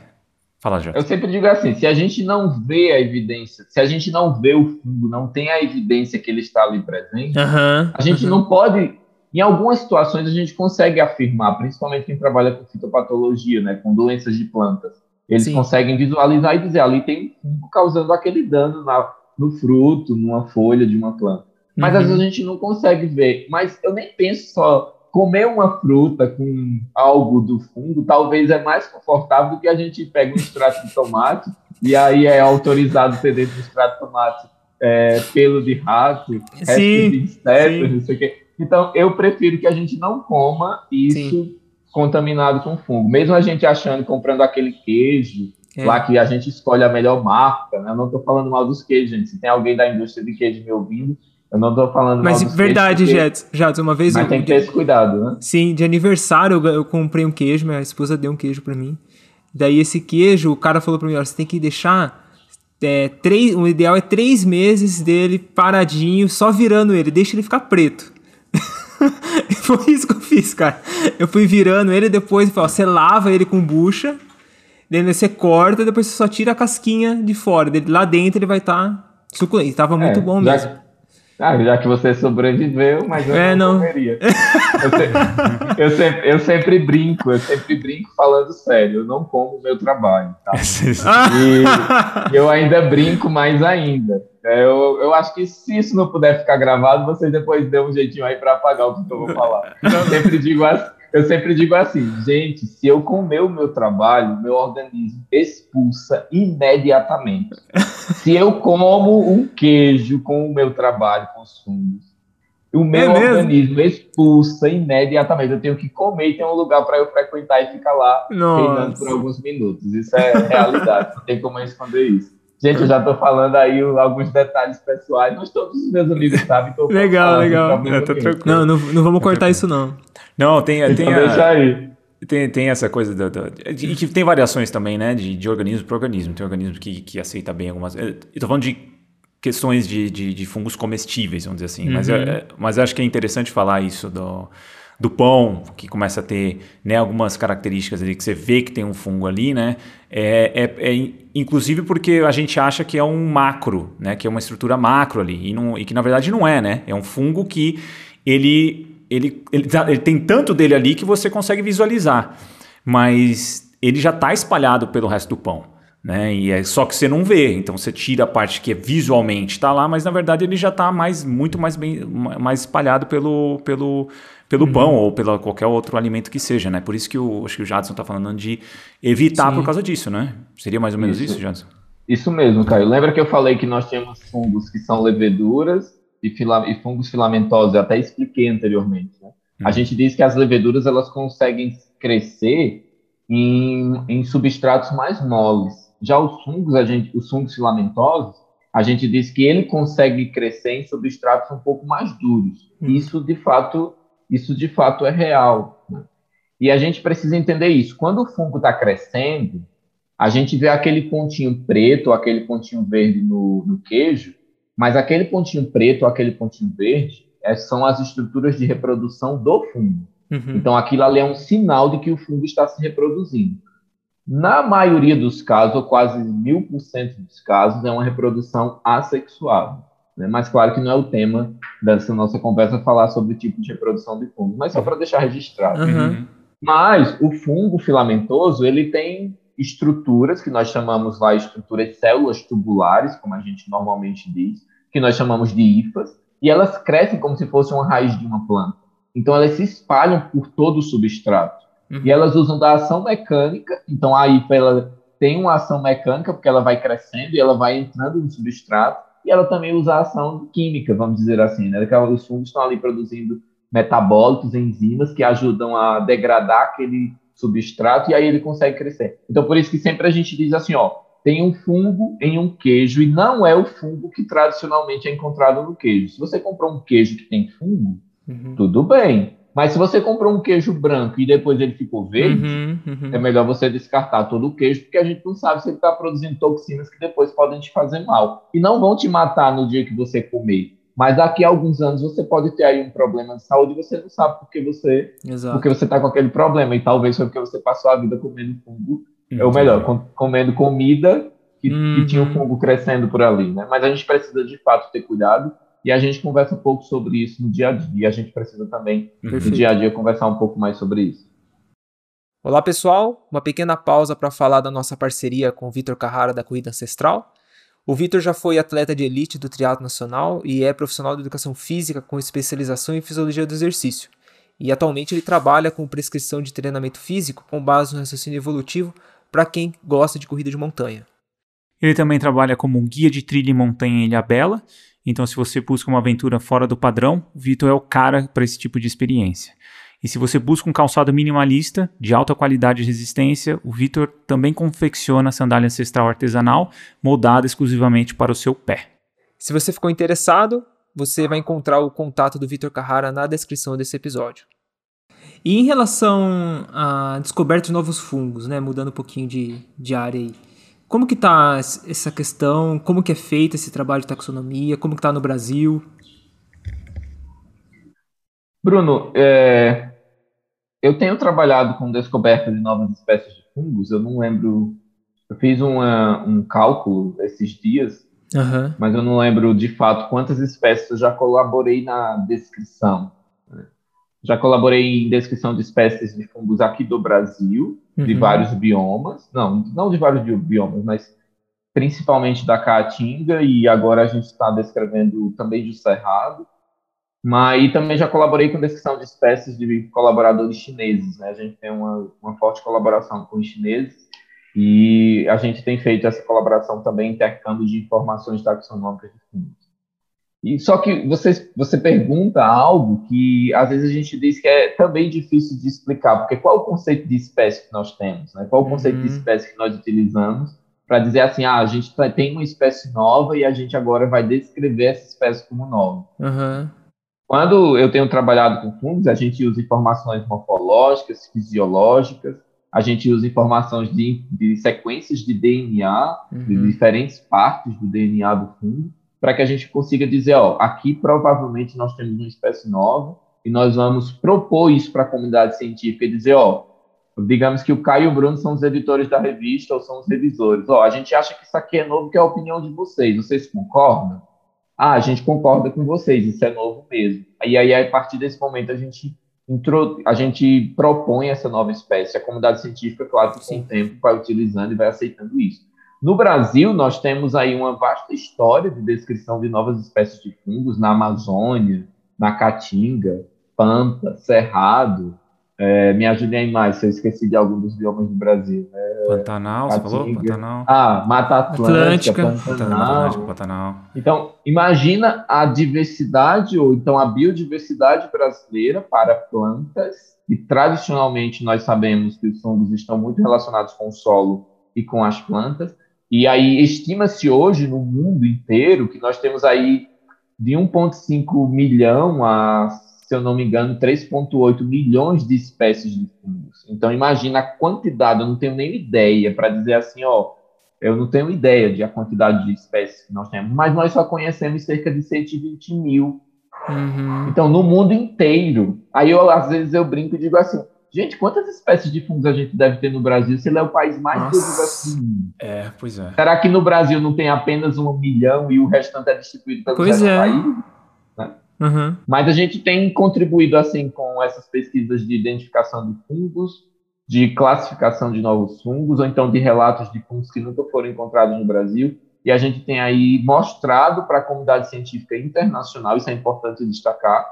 Fala, já. Eu sempre digo assim, se a gente não vê a evidência, se a gente não vê o fungo, não tem a evidência que ele está ali presente, uhum, a gente uhum. não pode em algumas situações a gente consegue afirmar, principalmente quem trabalha com fitopatologia, né, com doenças de plantas, eles Sim. conseguem visualizar e dizer ali tem fungo causando aquele dano na, no fruto, numa folha de uma planta. Mas uhum. às vezes a gente não consegue ver. Mas eu nem penso só comer uma fruta com algo do fungo, talvez é mais confortável do que a gente pega um extrato de tomate e aí é autorizado ter dentro do extrato de tomate é, pelo de rato, resto de insetos, não sei o quê. Então eu prefiro que a gente não coma isso sim contaminado com fungo. Mesmo a gente achando, comprando aquele queijo, é. lá que a gente escolhe a melhor marca, né? Eu não estou falando mal dos queijos, gente. Se tem alguém da indústria de queijo me ouvindo, eu não estou falando Mas mal dos verdade, queijos. Mas verdade, uma vez... Mas eu, tem que ter esse cuidado, né? Sim, de aniversário eu, eu comprei um queijo, minha esposa deu um queijo para mim. Daí esse queijo, o cara falou para mim, ó, você tem que deixar... É, três, o ideal é três meses dele paradinho, só virando ele, deixa ele ficar preto. Foi isso que eu fiz, cara. Eu fui virando ele depois, você lava ele com bucha, daí você corta, depois você só tira a casquinha de fora. Lá dentro ele vai estar tá suculento. Tava muito é, bom já, mesmo. Ah, já que você sobreviveu, mas eu é, não, não. comeria. Eu sempre, eu, sempre, eu sempre brinco, eu sempre brinco falando sério. Eu não como o meu trabalho, tá? e, eu ainda brinco mais ainda. É, eu, eu acho que se isso não puder ficar gravado, vocês depois dêem um jeitinho aí para apagar o que eu vou falar. Eu sempre digo assim, eu sempre digo assim, gente, se eu comer o meu trabalho, meu organismo expulsa imediatamente. Se eu como um queijo com o meu trabalho, fungos, o meu é organismo expulsa imediatamente. Eu tenho que comer e tem um lugar para eu frequentar e ficar lá treinando por alguns minutos. Isso é realidade, não tem como esconder isso. Gente, eu já estou falando aí alguns detalhes pessoais, mas todos os meus amigos sabem. legal, legal. É, não, não, não vamos cortar isso, não. Não, tem, então tem, deixa aí. Tem, tem essa coisa do, do, e que tem variações também, né? De, de organismo para organismo. Tem organismo que, que aceita bem algumas. Eu tô falando de questões de, de, de fungos comestíveis, vamos dizer assim. Uhum. Mas, é, mas acho que é interessante falar isso do do pão, que começa a ter né, algumas características ali que você vê que tem um fungo ali, né? É, é, é, inclusive porque a gente acha que é um macro, né? Que é uma estrutura macro ali, e, não, e que na verdade não é, né? É um fungo que ele, ele, ele, tá, ele tem tanto dele ali que você consegue visualizar, mas ele já está espalhado pelo resto do pão. Né? E é só que você não vê, então você tira a parte que é visualmente está lá, mas na verdade ele já está mais, muito mais bem, mais espalhado pelo, pelo, pelo uhum. pão ou pelo qualquer outro alimento que seja, né? Por isso que o, acho que o Jadson está falando de evitar Sim. por causa disso, né? Seria mais ou menos isso, isso Jadson? Isso mesmo, Caio. Lembra que eu falei que nós tínhamos fungos que são leveduras e, fila, e fungos filamentosos? Eu até expliquei anteriormente. Né? Uhum. A gente diz que as leveduras elas conseguem crescer em, em substratos mais moles. Já os fungos, a gente, os fungos filamentosos, a gente diz que ele consegue crescer em substratos um pouco mais duros. Hum. Isso de fato, isso de fato é real. Né? E a gente precisa entender isso. Quando o fungo está crescendo, a gente vê aquele pontinho preto, aquele pontinho verde no, no queijo, mas aquele pontinho preto, aquele pontinho verde, é, são as estruturas de reprodução do fungo. Uhum. Então, aquilo ali é um sinal de que o fungo está se reproduzindo. Na maioria dos casos, ou quase mil por cento dos casos, é uma reprodução assexuada. Né? Mas claro que não é o tema dessa nossa conversa falar sobre o tipo de reprodução de fungo, mas só para deixar registrado. Uhum. Mas o fungo filamentoso, ele tem estruturas que nós chamamos lá estruturas de células tubulares, como a gente normalmente diz, que nós chamamos de hifas, e elas crescem como se fosse uma raiz de uma planta. Então elas se espalham por todo o substrato. Uhum. E elas usam da ação mecânica. Então a IFA ela tem uma ação mecânica, porque ela vai crescendo e ela vai entrando no substrato. E ela também usa a ação química, vamos dizer assim, né? Que os fungos estão ali produzindo metabólitos, enzimas que ajudam a degradar aquele substrato e aí ele consegue crescer. Então por isso que sempre a gente diz assim, ó, tem um fungo em um queijo e não é o fungo que tradicionalmente é encontrado no queijo. Se você comprou um queijo que tem fungo, uhum. tudo bem. Mas se você comprou um queijo branco e depois ele ficou verde, uhum, uhum. é melhor você descartar todo o queijo, porque a gente não sabe se ele está produzindo toxinas que depois podem te fazer mal. E não vão te matar no dia que você comer. Mas daqui a alguns anos você pode ter aí um problema de saúde e você não sabe porque você Exato. porque você está com aquele problema. E talvez foi porque você passou a vida comendo fungo, uhum. ou melhor, com, comendo comida que, uhum. que tinha o um fungo crescendo por ali. Né? Mas a gente precisa de fato ter cuidado e a gente conversa um pouco sobre isso no dia a dia. E a gente precisa também, Perfeito. no dia a dia, conversar um pouco mais sobre isso. Olá, pessoal. Uma pequena pausa para falar da nossa parceria com o Vitor Carrara da Corrida Ancestral. O Vitor já foi atleta de elite do triatlo nacional e é profissional de educação física com especialização em fisiologia do exercício. E atualmente ele trabalha com prescrição de treinamento físico com base no raciocínio evolutivo para quem gosta de corrida de montanha. Ele também trabalha como guia de trilha em montanha em Ilhabela então, se você busca uma aventura fora do padrão, o Vitor é o cara para esse tipo de experiência. E se você busca um calçado minimalista, de alta qualidade e resistência, o Vitor também confecciona sandália ancestral artesanal, moldada exclusivamente para o seu pé. Se você ficou interessado, você vai encontrar o contato do Vitor Carrara na descrição desse episódio. E em relação à descoberta de novos fungos, né, mudando um pouquinho de, de área aí, como que está essa questão? Como que é feito esse trabalho de taxonomia? Como que está no Brasil? Bruno, é, eu tenho trabalhado com descoberta de novas espécies de fungos. Eu não lembro. Eu fiz uma, um cálculo esses dias, uhum. mas eu não lembro de fato quantas espécies eu já colaborei na descrição. Já colaborei em descrição de espécies de fungos aqui do Brasil, uhum. de vários biomas. Não, não de vários biomas, mas principalmente da Caatinga, e agora a gente está descrevendo também do Cerrado. Mas e também já colaborei com descrição de espécies de colaboradores chineses. Né? A gente tem uma, uma forte colaboração com os chineses e a gente tem feito essa colaboração também intercâmbio de informações taxonômicas de fungos. E só que você, você pergunta algo que às vezes a gente diz que é também difícil de explicar, porque qual é o conceito de espécie que nós temos? Né? Qual é o conceito uhum. de espécie que nós utilizamos para dizer assim, ah, a gente tá, tem uma espécie nova e a gente agora vai descrever essa espécie como nova. Uhum. Quando eu tenho trabalhado com fungos, a gente usa informações morfológicas, fisiológicas, a gente usa informações de, de sequências de DNA, uhum. de diferentes partes do DNA do fungo, para que a gente consiga dizer, ó, aqui provavelmente nós temos uma espécie nova e nós vamos propor isso para a comunidade científica e dizer, ó, digamos que o Caio e o Bruno são os editores da revista ou são os revisores. Ó, a gente acha que isso aqui é novo, que é a opinião de vocês. Vocês concordam? Ah, a gente concorda com vocês, isso é novo mesmo. E aí, a partir desse momento, a gente intro... a gente propõe essa nova espécie. A comunidade científica, claro que com o tempo vai utilizando e vai aceitando isso. No Brasil, nós temos aí uma vasta história de descrição de novas espécies de fungos na Amazônia, na Caatinga, Pampa, Cerrado. É, me ajudem aí mais se eu esqueci de algum dos biomas do Brasil. É, Pantanal, Caatinga. você falou? Pantanal. Ah, Mata Atlântica, Atlântica. Pantanal. Pantanal. Então, imagina a diversidade, ou então a biodiversidade brasileira para plantas, e tradicionalmente nós sabemos que os fungos estão muito relacionados com o solo e com as plantas, e aí estima-se hoje no mundo inteiro que nós temos aí de 1,5 milhão a, se eu não me engano, 3,8 milhões de espécies de fungos. Então imagina a quantidade, eu não tenho nem ideia para dizer assim, ó, eu não tenho ideia de a quantidade de espécies que nós temos, mas nós só conhecemos cerca de 120 mil. Uhum. Então, no mundo inteiro. Aí eu, às vezes, eu brinco e digo assim: Gente, quantas espécies de fungos a gente deve ter no Brasil se ele é o país mais biodiverso do mundo? É, pois é. Será que no Brasil não tem apenas um milhão e o restante é distribuído pelos pois é. países? Né? Uhum. Mas a gente tem contribuído assim com essas pesquisas de identificação de fungos, de classificação de novos fungos, ou então de relatos de fungos que nunca foram encontrados no Brasil. E a gente tem aí mostrado para a comunidade científica internacional, isso é importante destacar,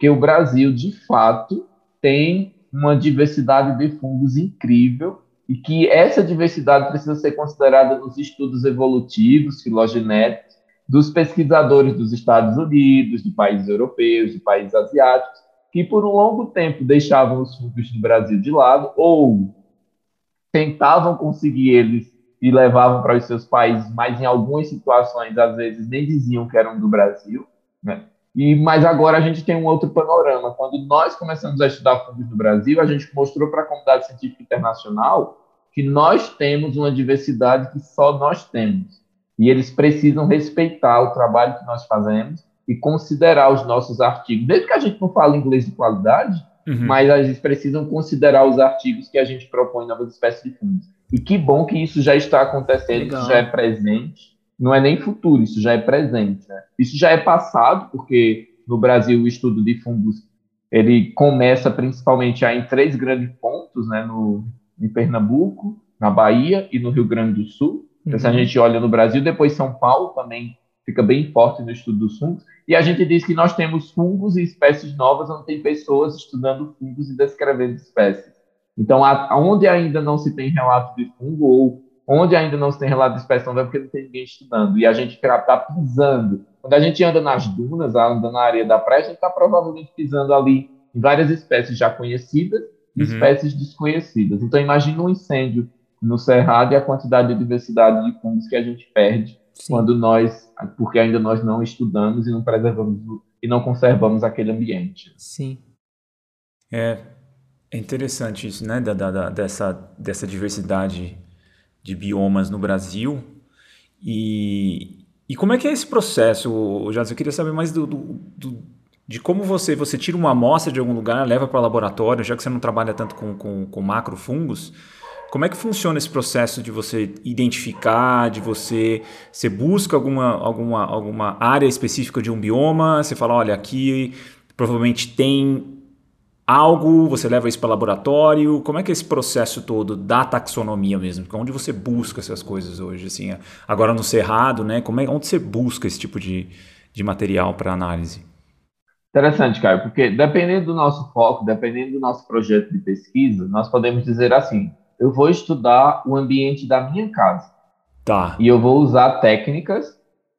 que o Brasil, de fato, tem uma diversidade de fungos incrível e que essa diversidade precisa ser considerada nos estudos evolutivos, filogenéticos, dos pesquisadores dos Estados Unidos, de países europeus, de países asiáticos, que por um longo tempo deixavam os fungos do Brasil de lado ou tentavam conseguir eles e levavam para os seus países, mas em algumas situações, às vezes, nem diziam que eram do Brasil. Né? E, mas agora a gente tem um outro panorama. Quando nós começamos a estudar fungos no Brasil, a gente mostrou para a comunidade científica internacional que nós temos uma diversidade que só nós temos. E eles precisam respeitar o trabalho que nós fazemos e considerar os nossos artigos. Desde que a gente não fale inglês de qualidade, uhum. mas eles precisam considerar os artigos que a gente propõe novas espécies de fungos. E que bom que isso já está acontecendo, Legal. isso já é presente não é nem futuro, isso já é presente. Né? Isso já é passado, porque no Brasil o estudo de fungos ele começa principalmente em três grandes pontos, né? no, em Pernambuco, na Bahia e no Rio Grande do Sul. Então, se a uhum. gente olha no Brasil, depois São Paulo também fica bem forte no estudo dos fungos. E a gente diz que nós temos fungos e espécies novas, onde tem pessoas estudando fungos e descrevendo espécies. Então, onde ainda não se tem relato de fungo ou onde ainda não se tem relato de espécie é porque não tem ninguém estudando. E a gente está pisando. Quando a gente anda nas dunas, anda na areia da praia, a gente está provavelmente pisando ali em várias espécies já conhecidas e uhum. espécies desconhecidas. Então, imagine um incêndio no cerrado e a quantidade de diversidade de fungos que a gente perde Sim. quando nós, porque ainda nós não estudamos e não preservamos e não conservamos aquele ambiente. Sim. É, é interessante isso, né, da, da, dessa, dessa diversidade de biomas no Brasil. E, e como é que é esse processo, Jazz? Eu queria saber mais do, do, do, de como você, você tira uma amostra de algum lugar, leva para o laboratório, já que você não trabalha tanto com, com, com macrofungos. Como é que funciona esse processo de você identificar, de você, você busca alguma, alguma, alguma área específica de um bioma, você fala, olha, aqui provavelmente tem algo, você leva isso para o laboratório? Como é que é esse processo todo da taxonomia mesmo? Onde você busca essas coisas hoje? Assim, agora no Cerrado, né? Como é, onde você busca esse tipo de, de material para análise? Interessante, Caio, porque dependendo do nosso foco, dependendo do nosso projeto de pesquisa, nós podemos dizer assim: eu vou estudar o ambiente da minha casa. Tá. E eu vou usar técnicas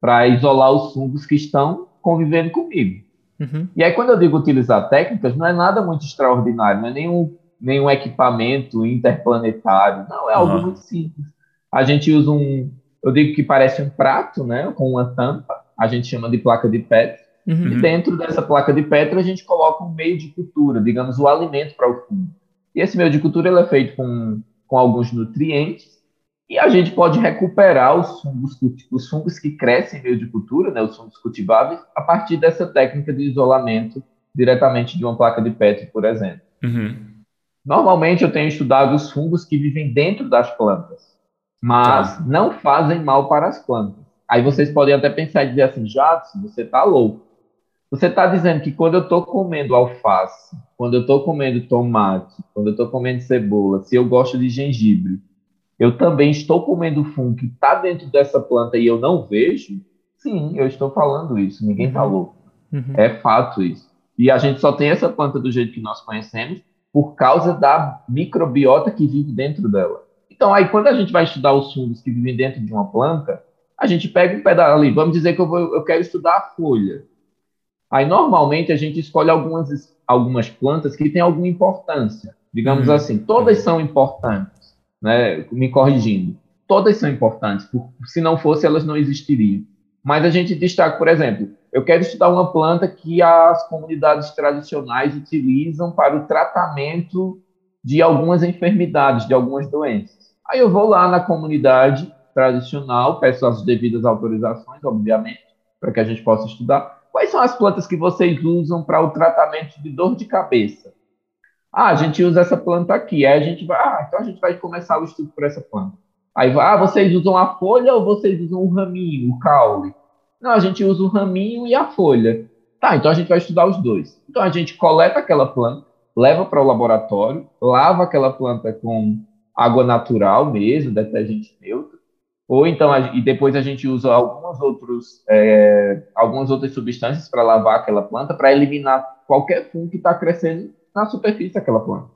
para isolar os fungos que estão convivendo comigo. Uhum. E aí, quando eu digo utilizar técnicas, não é nada muito extraordinário, não é nenhum, nenhum equipamento interplanetário, não, é algo uhum. muito simples. A gente usa um, eu digo que parece um prato, né, com uma tampa, a gente chama de placa de Petri, uhum. e dentro dessa placa de Petri a gente coloca um meio de cultura, digamos, o alimento para o fungo. E esse meio de cultura ele é feito com, com alguns nutrientes, e a gente pode recuperar os fungos, os fungos que crescem em meio de cultura, né, os fungos cultiváveis, a partir dessa técnica de isolamento diretamente de uma placa de Petri, por exemplo. Uhum. Normalmente eu tenho estudado os fungos que vivem dentro das plantas, mas tá. não fazem mal para as plantas. Aí vocês podem até pensar e dizer assim, Jadson, você está louco. Você está dizendo que quando eu estou comendo alface, quando eu estou comendo tomate, quando eu estou comendo cebola, se eu gosto de gengibre, eu também estou comendo fungo que está dentro dessa planta e eu não vejo, sim, eu estou falando isso, ninguém uhum. falou. Uhum. É fato isso. E a gente só tem essa planta do jeito que nós conhecemos por causa da microbiota que vive dentro dela. Então, aí, quando a gente vai estudar os fungos que vivem dentro de uma planta, a gente pega um pedaço ali, vamos dizer que eu, vou, eu quero estudar a folha. Aí, normalmente, a gente escolhe algumas, algumas plantas que têm alguma importância. Digamos uhum. assim, todas são importantes, né? me corrigindo. Todas são importantes, se não fosse, elas não existiriam. Mas a gente destaca, por exemplo, eu quero estudar uma planta que as comunidades tradicionais utilizam para o tratamento de algumas enfermidades, de algumas doenças. Aí eu vou lá na comunidade tradicional, peço as devidas autorizações, obviamente, para que a gente possa estudar. Quais são as plantas que vocês usam para o tratamento de dor de cabeça? Ah, a gente usa essa planta aqui. Aí a gente vai, ah, então a gente vai começar o estudo por essa planta. Aí vai, ah, vocês usam a folha ou vocês usam o raminho, o caule? Não, a gente usa o raminho e a folha. Tá, então a gente vai estudar os dois. Então a gente coleta aquela planta, leva para o laboratório, lava aquela planta com água natural mesmo, detergente neutro, ou então e depois a gente usa algumas outros é, algumas outras substâncias para lavar aquela planta para eliminar qualquer fungo que está crescendo na superfície daquela planta.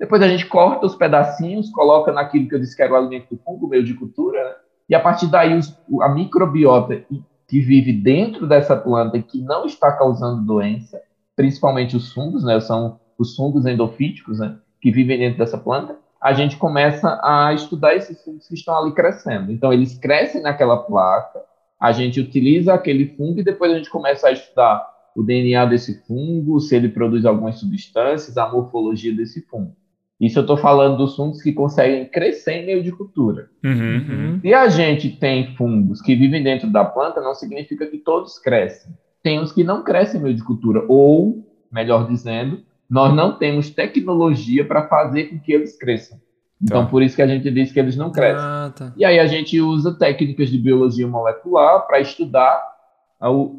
Depois a gente corta os pedacinhos, coloca naquilo que eu disse que era o alimento do fungo, meio de cultura, né? e a partir daí os, a microbiota que vive dentro dessa planta e que não está causando doença, principalmente os fungos, né, são os fungos endofíticos, né, que vivem dentro dessa planta, a gente começa a estudar esses fungos que estão ali crescendo. Então, eles crescem naquela placa, a gente utiliza aquele fungo e depois a gente começa a estudar o DNA desse fungo, se ele produz algumas substâncias, a morfologia desse fungo. Isso eu estou falando dos fungos que conseguem crescer em meio de cultura. Uhum, uhum. Se a gente tem fungos que vivem dentro da planta, não significa que todos crescem. Tem os que não crescem em meio de cultura, ou, melhor dizendo, nós não temos tecnologia para fazer com que eles cresçam. Então, tá. por isso que a gente diz que eles não crescem. Ah, tá. E aí a gente usa técnicas de biologia molecular para estudar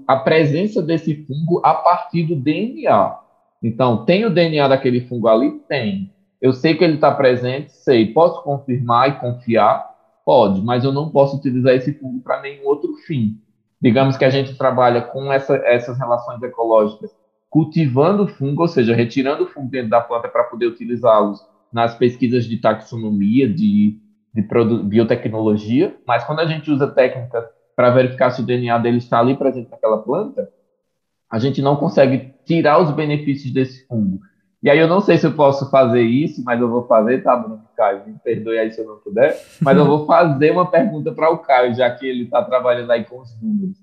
a, presença desse fungo a partir do DNA. Então, tem o DNA daquele fungo ali? Tem. Eu sei que ele está presente, sei. Posso confirmar e confiar? Pode, mas eu não posso utilizar esse fungo para nenhum outro fim. Digamos que a gente trabalha com essa, essas relações ecológicas, cultivando fungo, ou seja, retirando o fungo dentro da planta para poder utilizá-los nas pesquisas de taxonomia, de, de biotecnologia, mas quando a gente usa técnicas para verificar se o DNA dele está ali presente naquela planta, a gente não consegue tirar os benefícios desse fungo. E aí eu não sei se eu posso fazer isso, mas eu vou fazer, tá, Bruno? Caio, me perdoe aí se eu não puder, mas eu vou fazer uma pergunta para o Caio, já que ele está trabalhando aí com os números.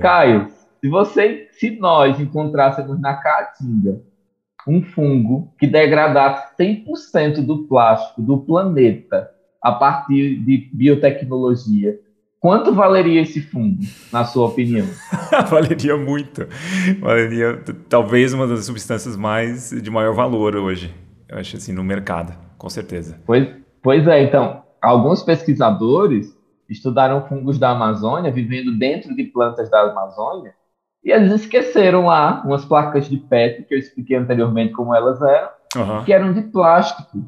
Caio, se você, se nós encontrássemos na Caatinga um fungo que degradasse 100% do plástico do planeta a partir de biotecnologia, Quanto valeria esse fundo, na sua opinião? valeria muito. Valeria talvez uma das substâncias mais de maior valor hoje. Eu acho assim, no mercado, com certeza. Pois, pois é, então, alguns pesquisadores estudaram fungos da Amazônia, vivendo dentro de plantas da Amazônia, e eles esqueceram lá umas placas de PET, que eu expliquei anteriormente como elas eram, uhum. que eram de plástico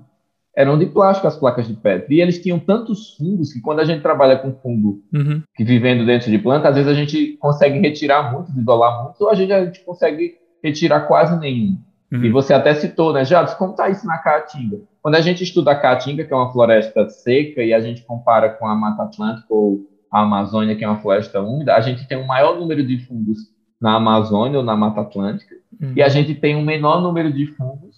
eram de plástico as placas de Petri. E eles tinham tantos fungos que quando a gente trabalha com fungo uhum. que vivendo dentro de planta, às vezes a gente consegue retirar muito, isolar muito, ou a gente, a gente consegue retirar quase nenhum. Uhum. E você até citou, né, Jadson, como está isso na Caatinga? Quando a gente estuda a Caatinga, que é uma floresta seca, e a gente compara com a Mata Atlântica ou a Amazônia, que é uma floresta úmida, a gente tem um maior número de fungos na Amazônia ou na Mata Atlântica, uhum. e a gente tem um menor número de fungos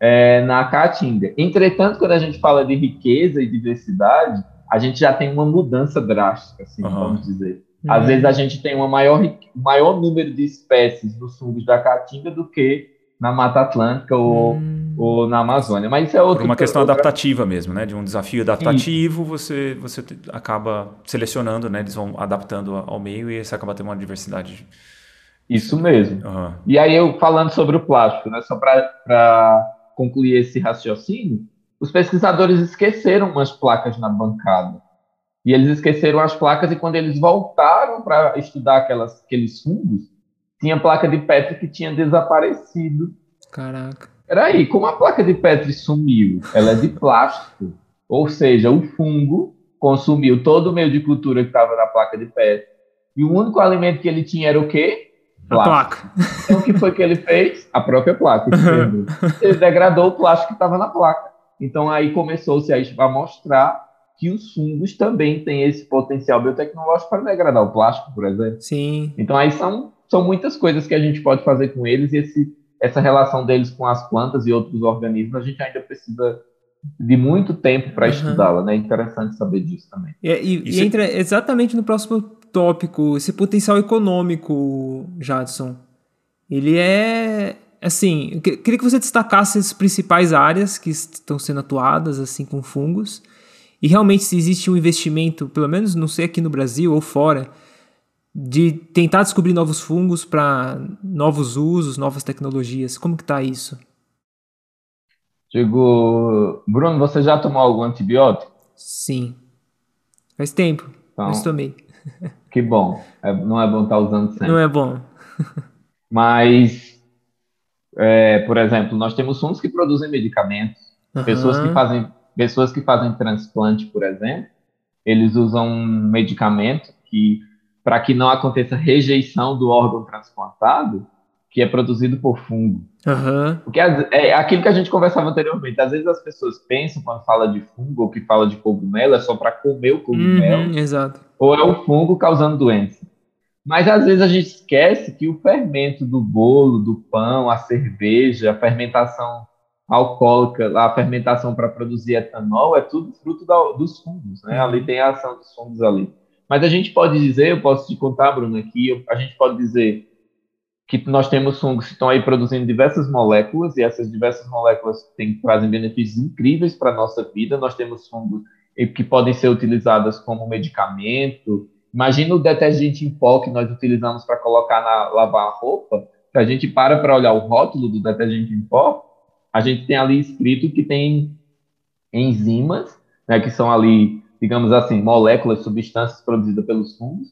é, na Caatinga. Entretanto, quando a gente fala de riqueza e diversidade, a gente já tem uma mudança drástica, assim, uhum. vamos dizer. Às uhum. vezes a gente tem um maior, maior número de espécies nos fungos da Caatinga do que na Mata Atlântica ou, hum. ou na Amazônia. Mas isso é outra Por uma questão outra... adaptativa mesmo, né? De um desafio adaptativo, você, você acaba selecionando, né? Eles vão adaptando ao meio e você acaba tendo uma diversidade. Isso mesmo. Uhum. E aí eu falando sobre o plástico, né? Só para concluir esse raciocínio, os pesquisadores esqueceram umas placas na bancada. E eles esqueceram as placas e quando eles voltaram para estudar aquelas, aqueles fungos, tinha placa de Petri que tinha desaparecido. Caraca. Peraí, como a placa de Petri sumiu? Ela é de plástico. Ou seja, o fungo consumiu todo o meio de cultura que estava na placa de pé. E o único alimento que ele tinha era o quê? A placa. Então, o que foi que ele fez? A própria placa. Ele degradou o plástico que estava na placa. Então, aí começou-se a mostrar que os fungos também têm esse potencial biotecnológico para degradar o plástico, por exemplo. Sim. Então, aí são, são muitas coisas que a gente pode fazer com eles e esse, essa relação deles com as plantas e outros organismos, a gente ainda precisa de muito tempo para uhum. estudá-la, né? É interessante saber disso também. E, e, e entra exatamente no próximo tópico, esse potencial econômico, Jadson. Ele é assim, eu queria que você destacasse as principais áreas que estão sendo atuadas assim com fungos e realmente se existe um investimento, pelo menos não sei aqui no Brasil ou fora, de tentar descobrir novos fungos para novos usos, novas tecnologias. Como que está isso? Digo, Bruno, você já tomou algum antibiótico? Sim. Faz tempo, então, mas tomei. Que bom. É, não é bom estar tá usando sempre. Não é bom. mas, é, por exemplo, nós temos fungos que produzem medicamentos. Uhum. Pessoas que fazem pessoas que fazem transplante, por exemplo, eles usam um medicamento que para que não aconteça rejeição do órgão transplantado, que é produzido por fungo. Uhum. Porque é aquilo que a gente conversava anteriormente. Às vezes as pessoas pensam quando fala de fungo ou que fala de cogumelo é só para comer o cogumelo. Uhum, exato. Ou é o fungo causando doença. Mas às vezes a gente esquece que o fermento do bolo, do pão, a cerveja, a fermentação alcoólica, a fermentação para produzir etanol é tudo fruto da, dos fungos, né? Ali tem a ação dos fungos ali. Mas a gente pode dizer, eu posso te contar, Bruno, aqui, a gente pode dizer que nós temos fungos que estão aí produzindo diversas moléculas e essas diversas moléculas têm, trazem benefícios incríveis para a nossa vida. Nós temos fungos que podem ser utilizados como medicamento. Imagina o detergente em pó que nós utilizamos para colocar na lavar a roupa. Se a gente para para olhar o rótulo do detergente em pó, a gente tem ali escrito que tem enzimas, né, que são ali, digamos assim, moléculas, substâncias produzidas pelos fungos,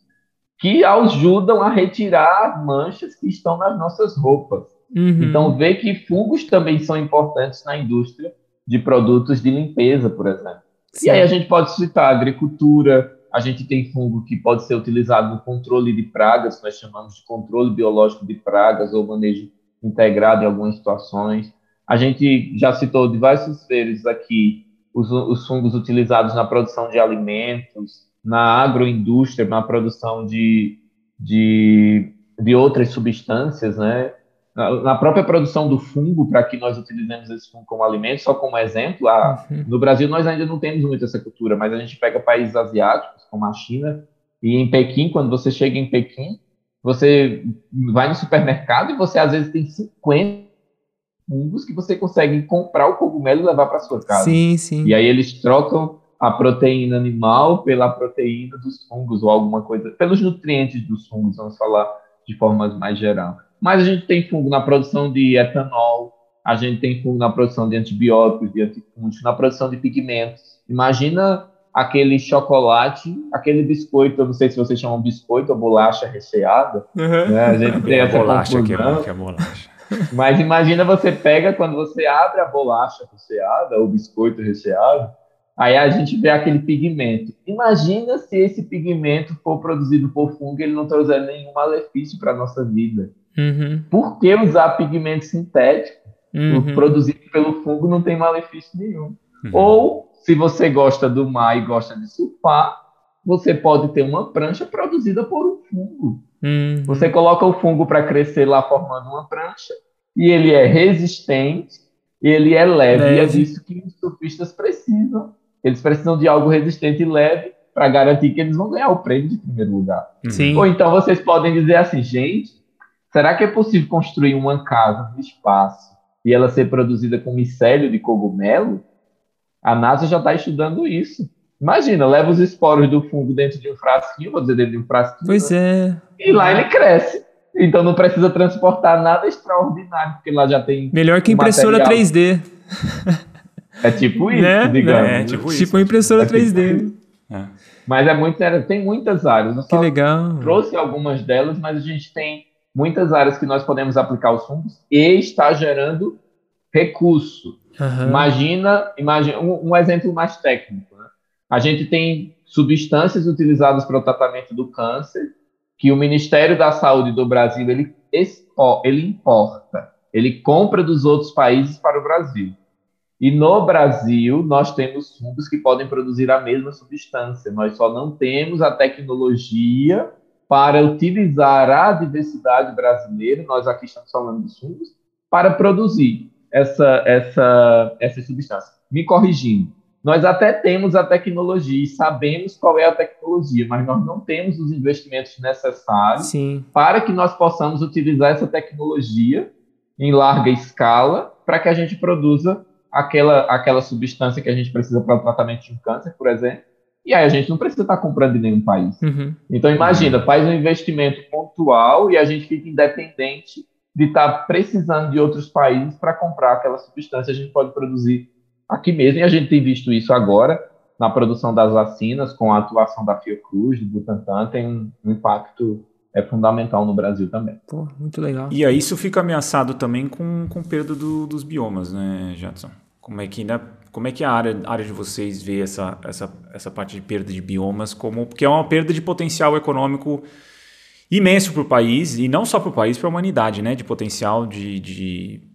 que ajudam a retirar manchas que estão nas nossas roupas. Uhum. Então, vê que fungos também são importantes na indústria de produtos de limpeza, por exemplo. Sim. E aí a gente pode citar a agricultura, a gente tem fungo que pode ser utilizado no controle de pragas, nós chamamos de controle biológico de pragas ou manejo integrado em algumas situações. A gente já citou diversas vezes aqui os, os fungos utilizados na produção de alimentos, na agroindústria, na produção de, de, de outras substâncias, né? Na, na própria produção do fungo, para que nós utilizemos esse fungo como alimento, só como exemplo, a, uhum. no Brasil nós ainda não temos muito essa cultura, mas a gente pega países asiáticos, como a China, e em Pequim, quando você chega em Pequim, você vai no supermercado e você às vezes tem 50 fungos que você consegue comprar o cogumelo e levar para sua casa. Sim, sim. E aí eles trocam a proteína animal pela proteína dos fungos ou alguma coisa, pelos nutrientes dos fungos, vamos falar de forma mais geral. Mas a gente tem fungo na produção de etanol, a gente tem fungo na produção de antibióticos, de antifúngicos, na produção de pigmentos. Imagina aquele chocolate, aquele biscoito, eu não sei se vocês chamam biscoito ou bolacha recheada. Uhum. Né? A gente tem é essa bolacha que é, bom, que é bolacha. Mas imagina você pega quando você abre a bolacha recheada, ou biscoito recheado, Aí a gente vê aquele pigmento. Imagina se esse pigmento for produzido por fungo e ele não trouxer nenhum malefício para a nossa vida. Uhum. Por que usar pigmento sintético? Uhum. Produzido pelo fungo não tem malefício nenhum. Uhum. Ou, se você gosta do mar e gosta de surfar, você pode ter uma prancha produzida por um fungo. Uhum. Você coloca o fungo para crescer lá formando uma prancha e ele é resistente, ele é leve, leve. e é disso que os surfistas precisam eles precisam de algo resistente e leve para garantir que eles vão ganhar o prêmio de primeiro lugar. Uhum. Sim. Ou então vocês podem dizer assim, gente, será que é possível construir uma casa no espaço e ela ser produzida com micélio de cogumelo? A NASA já está estudando isso. Imagina, leva os esporos do fungo dentro de um frasquinho, vou dizer dentro de um frasquinho. Pois é. E lá ele cresce. Então não precisa transportar nada extraordinário, porque lá já tem. Melhor que impressora material. 3D. É tipo isso, né? digamos. É, tipo, isso. tipo impressora é 3D. Tipo é. Mas é muito, tem muitas áreas. Eu que legal. Trouxe algumas delas, mas a gente tem muitas áreas que nós podemos aplicar os fungos e está gerando recurso. Uhum. Imagina, imagina um, um, exemplo mais técnico. Né? A gente tem substâncias utilizadas para o tratamento do câncer que o Ministério da Saúde do Brasil ele, ele importa, ele compra dos outros países para o Brasil. E no Brasil, nós temos fundos que podem produzir a mesma substância, nós só não temos a tecnologia para utilizar a diversidade brasileira, nós aqui estamos falando dos fundos, para produzir essa, essa, essa substância. Me corrigindo, nós até temos a tecnologia e sabemos qual é a tecnologia, mas nós não temos os investimentos necessários Sim. para que nós possamos utilizar essa tecnologia em larga escala para que a gente produza aquela, aquela substância que a gente precisa para o tratamento de um câncer, por exemplo. E aí a gente não precisa estar comprando em nenhum país. Uhum. Então imagina, faz um investimento pontual e a gente fica independente de estar precisando de outros países para comprar aquela substância. A gente pode produzir aqui mesmo, e a gente tem visto isso agora na produção das vacinas, com a atuação da Fiocruz, do Butantan, tem um, um impacto é fundamental no Brasil também. Pô, muito legal. E aí isso fica ameaçado também com, com perda do, dos biomas, né, Jadson? Como é que, né, como é que a área, a área de vocês vê essa, essa, essa parte de perda de biomas como porque é uma perda de potencial econômico imenso para o país e não só para o país, para a humanidade, né? De potencial de, de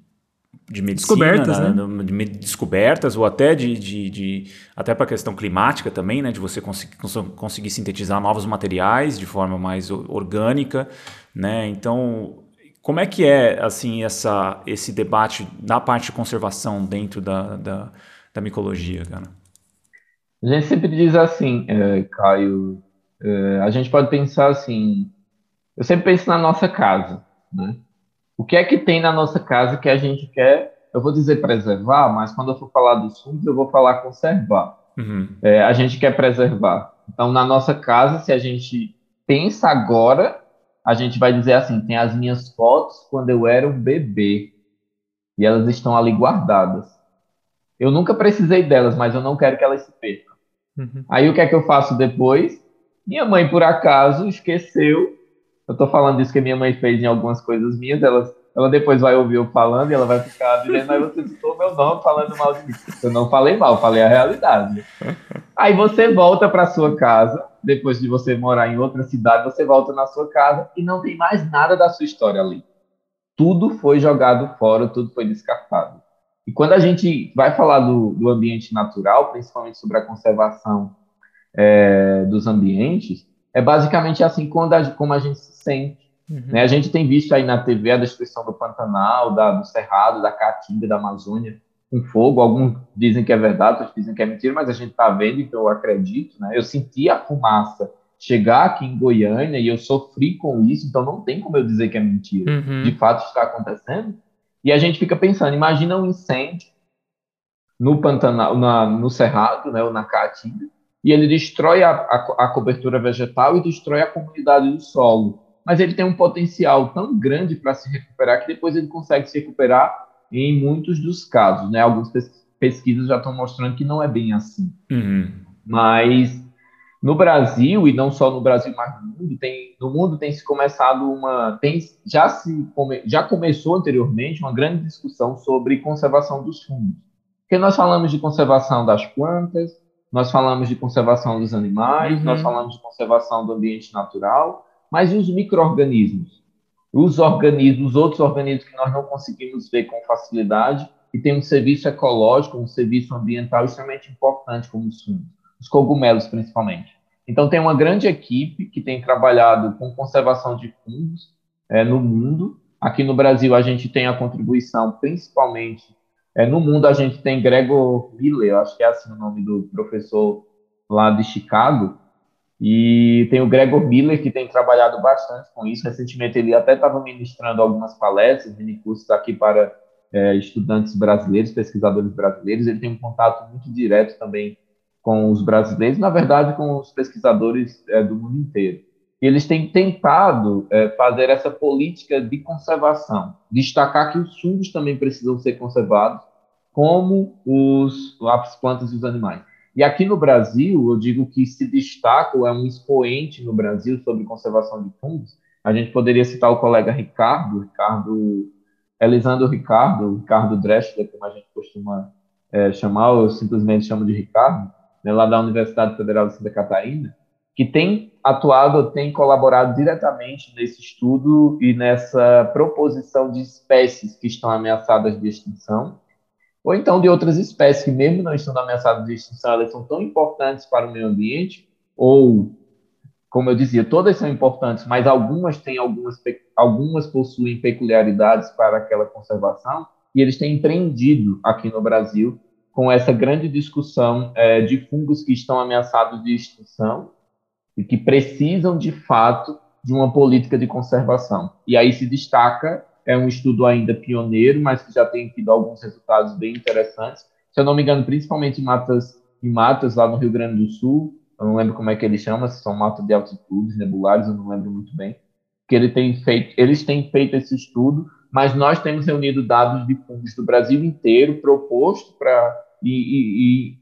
de medicina, descobertas, né? né? de descobertas ou até de, de, de até para a questão climática também, né? De você conseguir, conseguir sintetizar novos materiais de forma mais orgânica, né? Então, como é que é assim essa esse debate da parte de conservação dentro da, da, da micologia, cara? A gente sempre diz assim, é, Caio, é, a gente pode pensar assim, eu sempre penso na nossa casa, né? O que é que tem na nossa casa que a gente quer, eu vou dizer preservar, mas quando eu for falar dos fundos, eu vou falar conservar. Uhum. É, a gente quer preservar. Então, na nossa casa, se a gente pensa agora, a gente vai dizer assim: tem as minhas fotos quando eu era um bebê e elas estão ali guardadas. Eu nunca precisei delas, mas eu não quero que elas se percam. Uhum. Aí o que é que eu faço depois? Minha mãe, por acaso, esqueceu eu tô falando isso que minha mãe fez em algumas coisas minhas, ela, ela depois vai ouvir eu falando e ela vai ficar dizendo, aí você citou meu nome falando mal de mim. Eu não falei mal, falei a realidade. Aí você volta para sua casa, depois de você morar em outra cidade, você volta na sua casa e não tem mais nada da sua história ali. Tudo foi jogado fora, tudo foi descartado. E quando a gente vai falar do, do ambiente natural, principalmente sobre a conservação é, dos ambientes, é basicamente assim quando a, como a gente se sente. Uhum. Né? A gente tem visto aí na TV a destruição do Pantanal, da, do Cerrado, da Caatinga, da Amazônia, com fogo. Alguns dizem que é verdade, outros dizem que é mentira, mas a gente está vendo, então eu acredito. Né? Eu senti a fumaça chegar aqui em Goiânia e eu sofri com isso, então não tem como eu dizer que é mentira. Uhum. De fato está acontecendo. E a gente fica pensando, imagina um incêndio no Pantanal, na, no Cerrado, né, ou na Caatinga, e ele destrói a, a, a, cobertura vegetal e destrói a comunidade do solo. Mas ele tem um potencial tão grande para se recuperar que depois ele consegue se recuperar em muitos dos casos. Né? Algumas pesquisas já estão mostrando que não é bem assim. Uhum. Mas no Brasil, e não só no Brasil, mas no mundo, tem, no mundo tem se começado uma. Tem, já, se, já começou anteriormente uma grande discussão sobre conservação dos fundos. Porque nós falamos de conservação das plantas, nós falamos de conservação dos animais, uhum. nós falamos de conservação do ambiente natural, mas e os micro-organismos? Os organismos, os outros organismos que nós não conseguimos ver com facilidade e tem um serviço ecológico, um serviço ambiental extremamente importante, como os fungos, os cogumelos principalmente. Então, tem uma grande equipe que tem trabalhado com conservação de fungos é, no mundo. Aqui no Brasil, a gente tem a contribuição principalmente é, no mundo a gente tem Gregor Miller, eu acho que é assim o nome do professor lá de Chicago, e tem o Gregor Miller, que tem trabalhado bastante com isso. Recentemente ele até estava ministrando algumas palestras, mini cursos aqui para é, estudantes brasileiros, pesquisadores brasileiros. Ele tem um contato muito direto também com os brasileiros, na verdade, com os pesquisadores é, do mundo inteiro. Eles têm tentado é, fazer essa política de conservação, destacar que os fungos também precisam ser conservados, como os, as plantas e os animais. E aqui no Brasil, eu digo que se destaca, é um expoente no Brasil sobre conservação de fungos, a gente poderia citar o colega Ricardo, Ricardo Elisandro Ricardo, Ricardo Dreschler, como a gente costuma é, chamar, ou simplesmente chama de Ricardo, né, lá da Universidade Federal de Santa Catarina, que tem atuado, tem colaborado diretamente nesse estudo e nessa proposição de espécies que estão ameaçadas de extinção, ou então de outras espécies que, mesmo não estando ameaçadas de extinção, elas são tão importantes para o meio ambiente, ou, como eu dizia, todas são importantes, mas algumas têm algumas, algumas possuem peculiaridades para aquela conservação, e eles têm empreendido aqui no Brasil com essa grande discussão é, de fungos que estão ameaçados de extinção e que precisam, de fato, de uma política de conservação. E aí se destaca, é um estudo ainda pioneiro, mas que já tem tido alguns resultados bem interessantes. Se eu não me engano, principalmente em matas, em matas lá no Rio Grande do Sul, eu não lembro como é que ele chama, se são matas de altitudes, nebulares, eu não lembro muito bem, que ele tem feito, eles têm feito esse estudo, mas nós temos reunido dados de fungos do Brasil inteiro, proposto para, e, e, e,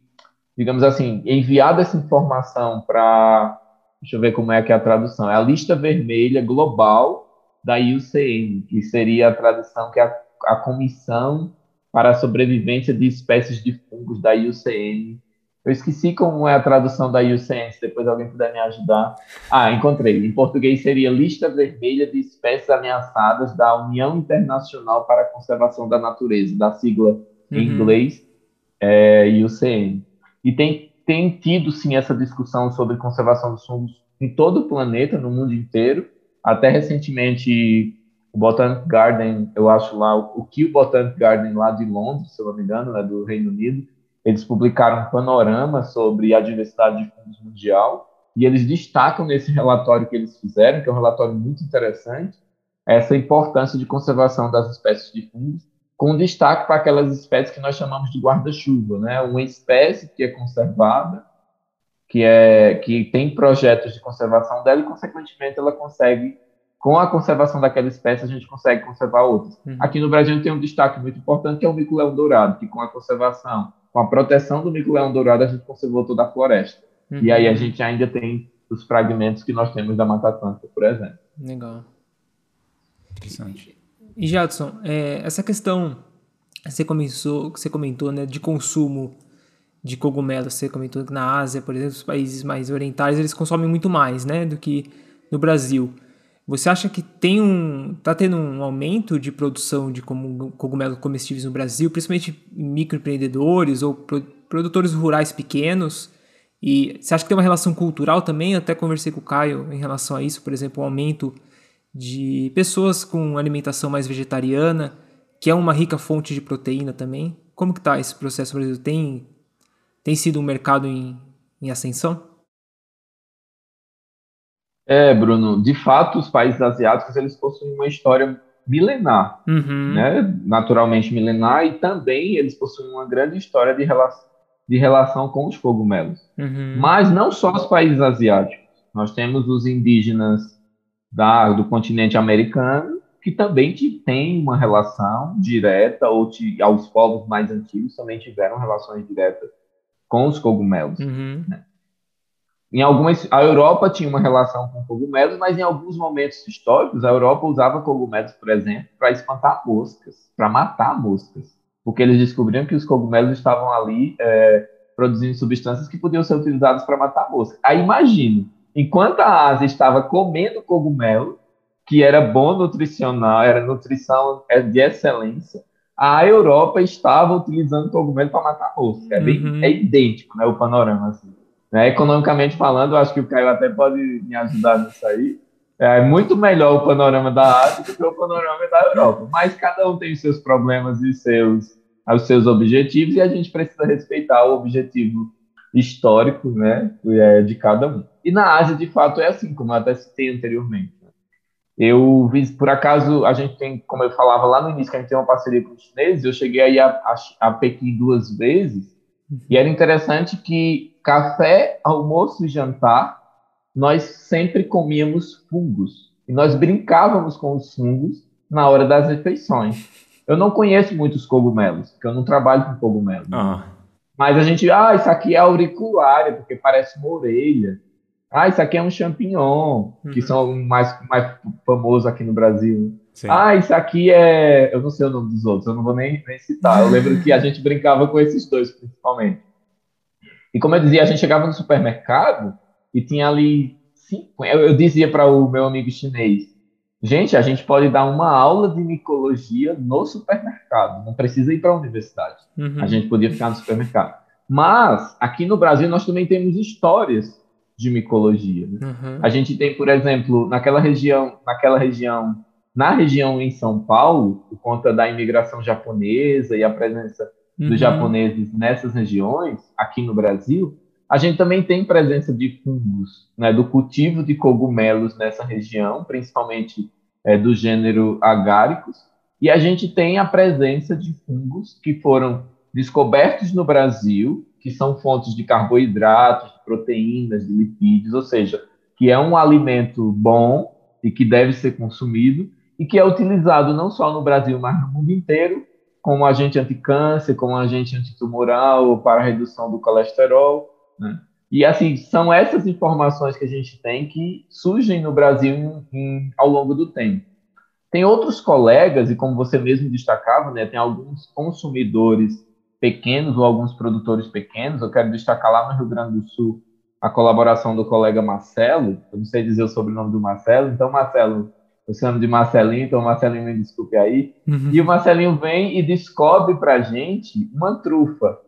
digamos assim, enviado essa informação para deixa eu ver como é que é a tradução, é a lista vermelha global da IUCN, que seria a tradução que é a, a Comissão para a Sobrevivência de Espécies de Fungos da IUCN. Eu esqueci como é a tradução da IUCN, se depois alguém puder me ajudar. Ah, encontrei. Em português seria Lista Vermelha de Espécies Ameaçadas da União Internacional para a Conservação da Natureza, da sigla uhum. em inglês é, IUCN. E tem tem tido sim essa discussão sobre conservação dos fungos em todo o planeta, no mundo inteiro. Até recentemente, o Botanic Garden, eu acho lá, o Kew Botanic Garden lá de Londres, se eu não me engano, né, do Reino Unido, eles publicaram um panorama sobre a diversidade de fungos mundial e eles destacam nesse relatório que eles fizeram, que é um relatório muito interessante, essa importância de conservação das espécies de fungos com destaque para aquelas espécies que nós chamamos de guarda-chuva, né? Uma espécie que é conservada, que é que tem projetos de conservação dela e consequentemente ela consegue com a conservação daquela espécie a gente consegue conservar outras. Uhum. Aqui no Brasil tem um destaque muito importante que é o mico-leão dourado, que com a conservação, com a proteção do mico-leão dourado a gente conservou toda a floresta. Uhum. E aí a gente ainda tem os fragmentos que nós temos da Mata Atlântica, por exemplo. Legal. Interessante. E Jadson, é, essa questão você começou, você comentou, né, de consumo de cogumelos, você comentou que na Ásia, por exemplo, os países mais orientais, eles consomem muito mais, né, do que no Brasil. Você acha que tem um, tá tendo um aumento de produção de cogumelos comestíveis no Brasil, principalmente microempreendedores ou produtores rurais pequenos? E você acha que tem uma relação cultural também? Eu até conversei com o Caio em relação a isso, por exemplo, o aumento de pessoas com alimentação mais vegetariana, que é uma rica fonte de proteína também. Como que está esse processo no Brasil? Tem, tem sido um mercado em, em ascensão? É, Bruno, de fato, os países asiáticos eles possuem uma história milenar, uhum. né? naturalmente milenar, e também eles possuem uma grande história de, rela de relação com os cogumelos. Uhum. Mas não só os países asiáticos, nós temos os indígenas da, do continente americano, que também tem uma relação direta, ou te, aos povos mais antigos também tiveram relações diretas com os cogumelos. Uhum. Né? Em algumas, a Europa tinha uma relação com cogumelos, mas em alguns momentos históricos, a Europa usava cogumelos, por exemplo, para espantar moscas, para matar moscas, porque eles descobriram que os cogumelos estavam ali é, produzindo substâncias que podiam ser utilizadas para matar moscas. Aí imagine, Enquanto a Ásia estava comendo cogumelo, que era bom nutricional, era nutrição é de excelência, a Europa estava utilizando cogumelo para matar mosca. É, bem, uhum. é idêntico né, o panorama. Assim. Né, economicamente falando, eu acho que o Caio até pode me ajudar nisso aí. É muito melhor o panorama da Ásia do que o panorama da Europa. Mas cada um tem os seus problemas e seus, os seus objetivos, e a gente precisa respeitar o objetivo histórico né, é, de cada um. E na Ásia, de fato, é assim, como eu até citei anteriormente. Né. Eu vi, por acaso, a gente tem, como eu falava lá no início, que a gente tem uma parceria com os chineses, eu cheguei aí a, a, a Pequim duas vezes, e era interessante que café, almoço e jantar, nós sempre comíamos fungos. E nós brincávamos com os fungos na hora das refeições. Eu não conheço muitos cogumelos, porque eu não trabalho com cogumelos. Ah. Mas a gente, ah, isso aqui é auriculária, porque parece uma orelha. Ah, isso aqui é um champignon, que uhum. são mais, mais famosos aqui no Brasil. Sim. Ah, isso aqui é. Eu não sei o nome dos outros, eu não vou nem, nem citar. Eu lembro que a gente brincava com esses dois, principalmente. E como eu dizia, a gente chegava no supermercado e tinha ali cinco. Eu, eu dizia para o meu amigo chinês: gente, a gente pode dar uma aula de micologia no supermercado, não precisa ir para a universidade. Uhum. A gente podia ficar no supermercado. Mas aqui no Brasil nós também temos histórias de micologia. Né? Uhum. A gente tem, por exemplo, naquela região, naquela região, na região em São Paulo, por conta da imigração japonesa e a presença uhum. dos japoneses nessas regiões, aqui no Brasil, a gente também tem presença de fungos, né, do cultivo de cogumelos nessa região, principalmente é, do gênero agáricos, e a gente tem a presença de fungos que foram descobertos no Brasil, que são fontes de carboidratos, proteínas, de lipídios, ou seja, que é um alimento bom e que deve ser consumido e que é utilizado não só no Brasil, mas no mundo inteiro como agente anticâncer, como agente antitumoral, para redução do colesterol. Né? E assim, são essas informações que a gente tem que surgem no Brasil em, ao longo do tempo. Tem outros colegas, e como você mesmo destacava, né, tem alguns consumidores pequenos ou alguns produtores pequenos. Eu quero destacar lá no Rio Grande do Sul a colaboração do colega Marcelo. Eu não sei dizer o sobrenome do Marcelo, então, Marcelo, eu chamo de Marcelinho, então Marcelinho me desculpe aí. Uhum. E o Marcelinho vem e descobre para a gente uma trufa.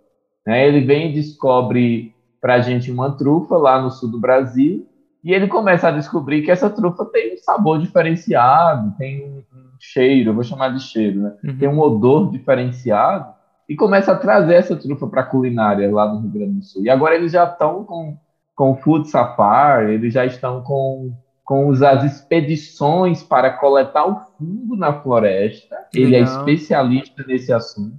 Né? Ele vem e descobre para a gente uma trufa lá no sul do Brasil e ele começa a descobrir que essa trufa tem um sabor diferenciado, tem um cheiro, eu vou chamar de cheiro, né? Uhum. Tem um odor diferenciado e começa a trazer essa trufa para a culinária lá no Rio Grande do Sul. E agora eles já estão com, com o Food Safari, eles já estão com, com as expedições para coletar o fungo na floresta. Ele é especialista nesse assunto.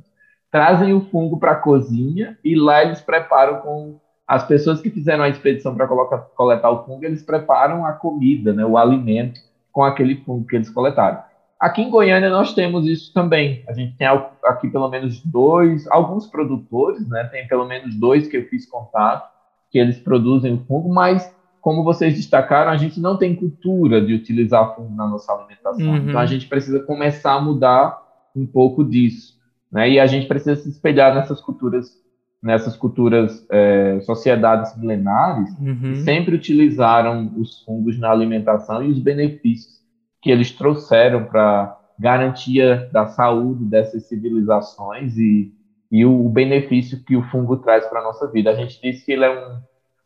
Trazem o fungo para a cozinha e lá eles preparam com as pessoas que fizeram a expedição para coletar o fungo, eles preparam a comida, né, o alimento com aquele fungo que eles coletaram. Aqui em Goiânia nós temos isso também. A gente tem aqui pelo menos dois, alguns produtores, né? Tem pelo menos dois que eu fiz contato, que eles produzem o fungo, mas como vocês destacaram, a gente não tem cultura de utilizar fungo na nossa alimentação. Uhum. Então a gente precisa começar a mudar um pouco disso, né? E a gente precisa se espelhar nessas culturas, nessas culturas, é, sociedades milenares, uhum. que sempre utilizaram os fungos na alimentação e os benefícios que eles trouxeram para garantia da saúde dessas civilizações e, e o benefício que o fungo traz para a nossa vida. A gente disse que ele é um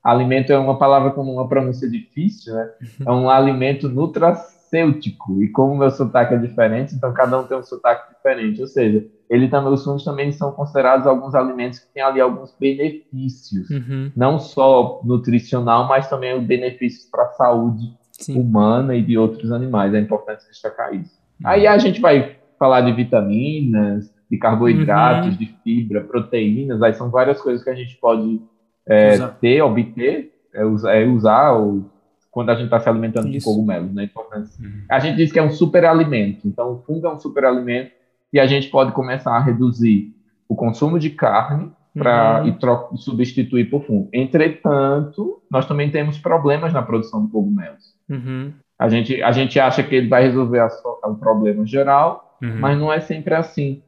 alimento, é uma palavra com uma pronúncia difícil, né? É um alimento nutracêutico. E como o meu sotaque é diferente, então cada um tem um sotaque diferente. Ou seja, ele também, os fungos também são considerados alguns alimentos que têm ali alguns benefícios, uhum. não só nutricional, mas também benefícios para a saúde Sim. humana e de outros animais. É importante destacar isso. Uhum. Aí a gente vai falar de vitaminas, de carboidratos, uhum. de fibra, proteínas. Aí são várias coisas que a gente pode é, ter, obter, é, usar, é usar ou, quando a gente está se alimentando isso. de cogumelos. Né? Uhum. A gente diz que é um superalimento. Então, o fungo é um superalimento e a gente pode começar a reduzir o consumo de carne para uhum. substituir por fungo. Entretanto, nós também temos problemas na produção de cogumelos. Uhum. A, gente, a gente acha que ele vai resolver o problema geral, uhum. mas não é sempre assim.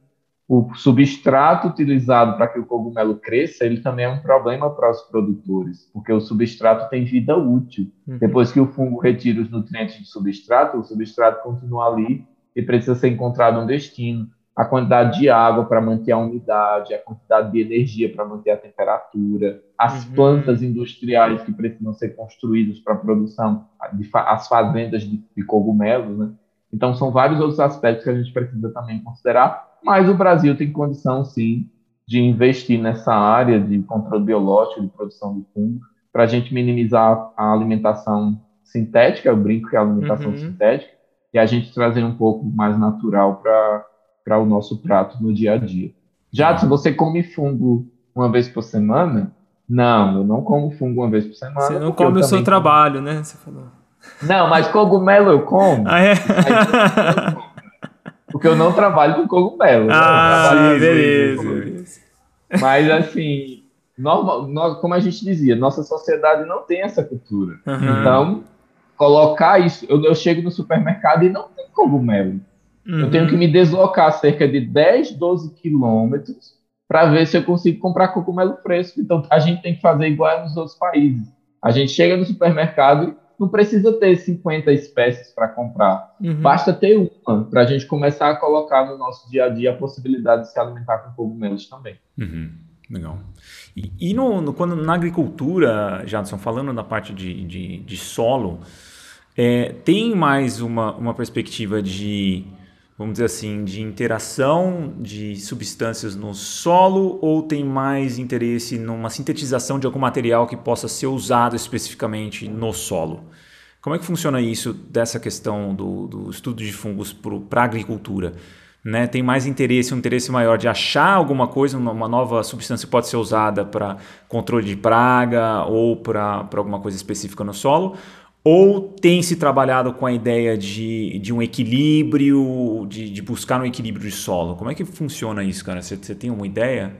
O substrato utilizado para que o cogumelo cresça, ele também é um problema para os produtores, porque o substrato tem vida útil. Uhum. Depois que o fungo retira os nutrientes do substrato, o substrato continua ali e precisa ser encontrado um destino a quantidade de água para manter a umidade, a quantidade de energia para manter a temperatura, as uhum. plantas industriais que precisam ser construídas para a produção, as fazendas de, de cogumelos, né? Então, são vários outros aspectos que a gente precisa também considerar, mas o Brasil tem condição, sim, de investir nessa área de controle biológico, de produção de fungo, para a gente minimizar a alimentação sintética, eu brinco que é a alimentação uhum. sintética, e a gente trazer um pouco mais natural para para o nosso prato no dia a dia. Já se você come fungo uma vez por semana, não, eu não como fungo uma vez por semana. Você não come o seu trabalho, né? Você falou. Não, mas cogumelo eu como. Ah, é? Porque eu não trabalho com cogumelo. Né? Ah, sim, beleza. Mas assim, normal, nós, como a gente dizia, nossa sociedade não tem essa cultura. Uhum. Então, colocar isso. Eu, eu chego no supermercado e não tem cogumelo. Uhum. Eu tenho que me deslocar cerca de 10, 12 quilômetros para ver se eu consigo comprar cogumelo fresco. Então, a gente tem que fazer igual nos outros países. A gente chega no supermercado e não precisa ter 50 espécies para comprar. Uhum. Basta ter uma para a gente começar a colocar no nosso dia a dia a possibilidade de se alimentar com cogumelos também. Uhum. Legal. E, e no, no, quando, na agricultura, Jadson, falando na parte de, de, de solo, é, tem mais uma, uma perspectiva de vamos dizer assim, de interação de substâncias no solo ou tem mais interesse numa sintetização de algum material que possa ser usado especificamente no solo? Como é que funciona isso dessa questão do, do estudo de fungos para a agricultura? Né? Tem mais interesse, um interesse maior de achar alguma coisa, uma nova substância que pode ser usada para controle de praga ou para alguma coisa específica no solo? Ou tem se trabalhado com a ideia de, de um equilíbrio, de, de buscar um equilíbrio de solo? Como é que funciona isso, cara? Você, você tem uma ideia?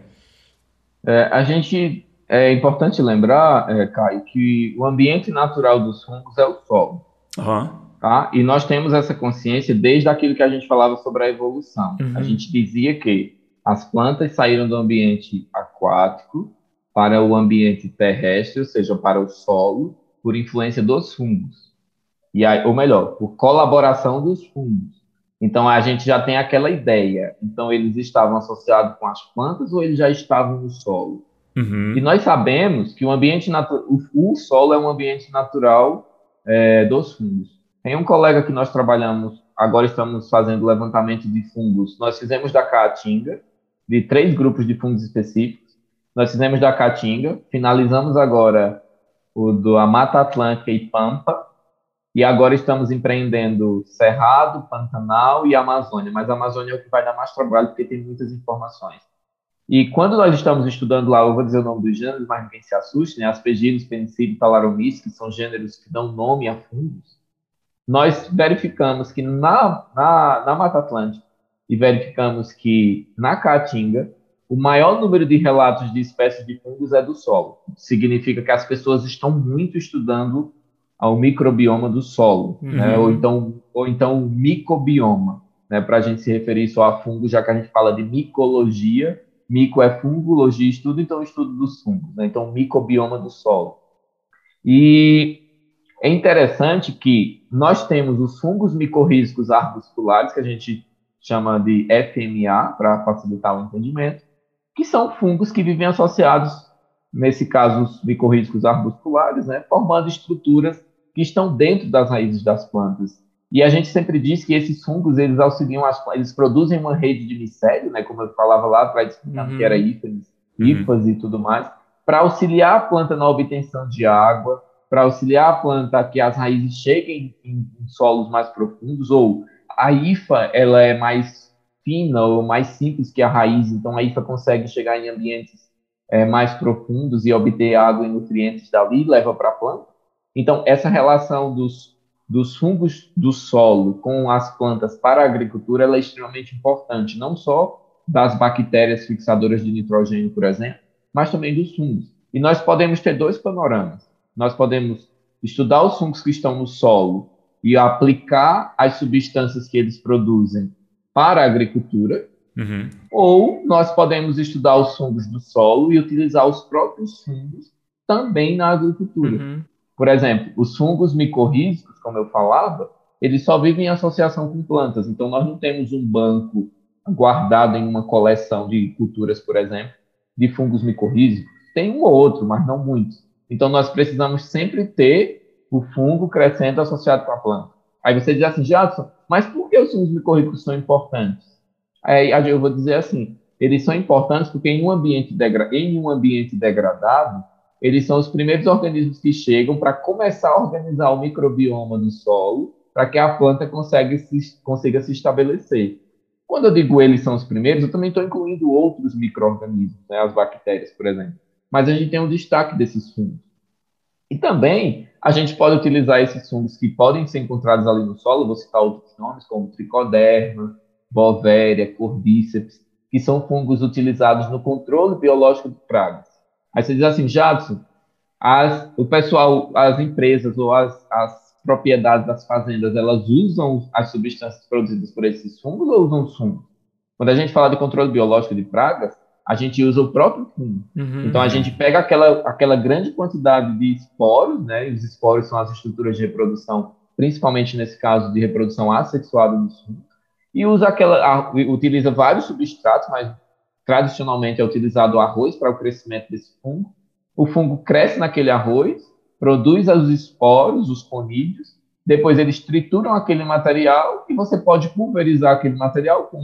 É, a gente é importante lembrar, é, Caio, que o ambiente natural dos fungos é o solo. Uhum. Tá? E nós temos essa consciência desde aquilo que a gente falava sobre a evolução. Uhum. A gente dizia que as plantas saíram do ambiente aquático para o ambiente terrestre, ou seja, para o solo, por influência dos fungos. E aí, ou melhor, por colaboração dos fungos. Então a gente já tem aquela ideia. Então eles estavam associados com as plantas ou eles já estavam no solo? Uhum. E nós sabemos que o ambiente natural, o, o, solo é um ambiente natural é, dos fungos. Tem um colega que nós trabalhamos, agora estamos fazendo levantamento de fungos. Nós fizemos da caatinga, de três grupos de fungos específicos. Nós fizemos da caatinga, finalizamos agora o do Mata Atlântica e Pampa, e agora estamos empreendendo Cerrado, Pantanal e Amazônia, mas a Amazônia é o que vai dar mais trabalho porque tem muitas informações. E quando nós estamos estudando lá, eu vou dizer o nome dos gêneros, mas ninguém se assuste, né? Aspergillus, Penicillium, Talaromys, que são gêneros que dão nome a fungos, nós verificamos que na, na, na Mata Atlântica e verificamos que na Caatinga o maior número de relatos de espécies de fungos é do solo. Significa que as pessoas estão muito estudando o microbioma do solo, uhum. né? ou então ou então o micobioma, né? para a gente se referir só a fungos, já que a gente fala de micologia, mico é fungologia, estudo, então estudo dos fungos, né? então microbioma do solo. E é interessante que nós temos os fungos micorrízicos arbusculares, que a gente chama de FMA, para facilitar o entendimento, que são fungos que vivem associados, nesse caso, os micorrízicos arbusculares, né, formando estruturas que estão dentro das raízes das plantas. E a gente sempre diz que esses fungos, eles auxiliam, as, eles produzem uma rede de micélio, né, como eu falava lá atrás, uhum. que era hífase, uhum. e tudo mais, para auxiliar a planta na obtenção de água, para auxiliar a planta a que as raízes cheguem em, em solos mais profundos, ou a IFA, ela é mais fina ou mais simples que a raiz, então a IFA consegue chegar em ambientes é, mais profundos e obter água e nutrientes dali, leva para a planta. Então, essa relação dos, dos fungos do solo com as plantas para a agricultura é extremamente importante, não só das bactérias fixadoras de nitrogênio, por exemplo, mas também dos fungos. E nós podemos ter dois panoramas. Nós podemos estudar os fungos que estão no solo e aplicar as substâncias que eles produzem para a agricultura, uhum. ou nós podemos estudar os fungos do solo e utilizar os próprios fungos também na agricultura. Uhum. Por exemplo, os fungos micorrízicos, como eu falava, eles só vivem em associação com plantas. Então, nós não temos um banco guardado em uma coleção de culturas, por exemplo, de fungos micorrízicos. Tem um ou outro, mas não muitos. Então, nós precisamos sempre ter o fungo crescendo associado com a planta. Aí você diz assim, Jadson, mas por que os fungos micorrízicos são importantes? Aí eu vou dizer assim, eles são importantes porque em um ambiente, degra em um ambiente degradado, eles são os primeiros organismos que chegam para começar a organizar o microbioma do solo para que a planta consiga se, consiga se estabelecer. Quando eu digo eles são os primeiros, eu também estou incluindo outros micro-organismos, né, as bactérias, por exemplo. Mas a gente tem um destaque desses fungos. E também a gente pode utilizar esses fungos que podem ser encontrados ali no solo, vou citar outros nomes, como tricoderma, bovéria, cordíceps, que são fungos utilizados no controle biológico de pragas. Aí você diz assim, Jadson, as, o pessoal, as empresas ou as, as propriedades das fazendas, elas usam as substâncias produzidas por esses fungos ou usam os fungos? Quando a gente fala de controle biológico de pragas, a gente usa o próprio fungo. Uhum. Então a gente pega aquela, aquela grande quantidade de esporos, né? Os esporos são as estruturas de reprodução, principalmente nesse caso de reprodução assexuada dos fungos, e usa aquela, a, utiliza vários substratos, mas tradicionalmente é utilizado o arroz para o crescimento desse fungo. O fungo cresce naquele arroz, produz os esporos, os conídeos, depois eles trituram aquele material e você pode pulverizar aquele material com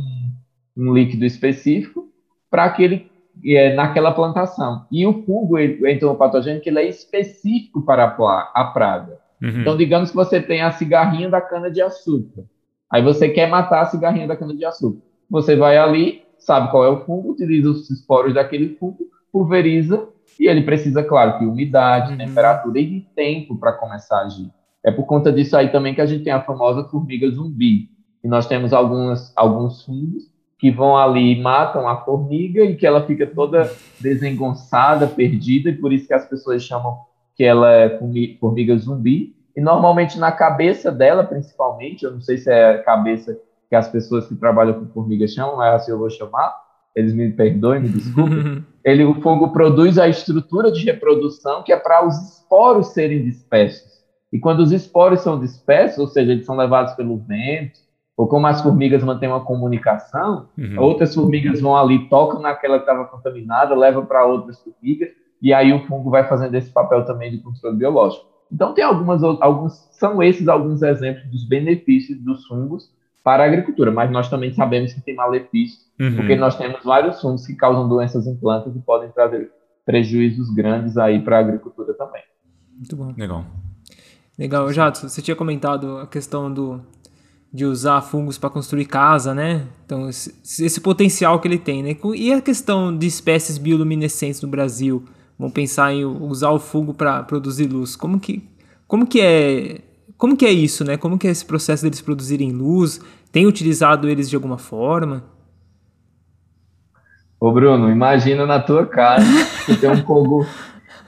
um líquido específico para aquele é, naquela plantação. E o fungo ele, entomopatogênico ele é específico para a, praga. Uhum. Então, digamos que você tem a cigarrinha da cana-de-açúcar. Aí você quer matar a cigarrinha da cana-de-açúcar. Você vai ali, sabe qual é o fungo, utiliza os esporos daquele fungo, pulveriza, e ele precisa, claro, de umidade, uhum. temperatura e tempo para começar a agir. É por conta disso aí também que a gente tem a famosa formiga zumbi. E nós temos algumas, alguns fungos que vão ali e matam a formiga e que ela fica toda desengonçada, perdida, e por isso que as pessoas chamam que ela é formiga zumbi. E normalmente na cabeça dela, principalmente, eu não sei se é a cabeça que as pessoas que trabalham com formiga chamam, mas assim eu vou chamar, eles me perdoem, me desculpem. Ele, o fungo produz a estrutura de reprodução que é para os esporos serem dispersos. E quando os esporos são dispersos, ou seja, eles são levados pelo vento, ou como as formigas mantêm uma comunicação, uhum. outras formigas vão ali, tocam naquela que estava contaminada, levam para outras formigas, e aí o fungo vai fazendo esse papel também de controle biológico. Então tem algumas alguns são esses alguns exemplos dos benefícios dos fungos para a agricultura, mas nós também sabemos que tem malefícios, uhum. porque nós temos vários fungos que causam doenças em plantas e podem trazer prejuízos grandes aí para a agricultura também. Muito bom. Legal. Legal, Jato, você tinha comentado a questão do de usar fungos para construir casa, né? Então, esse, esse, potencial que ele tem, né? E a questão de espécies bioluminescentes no Brasil? Vamos pensar em usar o fungo para produzir luz. Como que, como que é como que é isso, né? Como que é esse processo deles produzirem luz? Tem utilizado eles de alguma forma? Ô Bruno, imagina na tua casa, tu tem um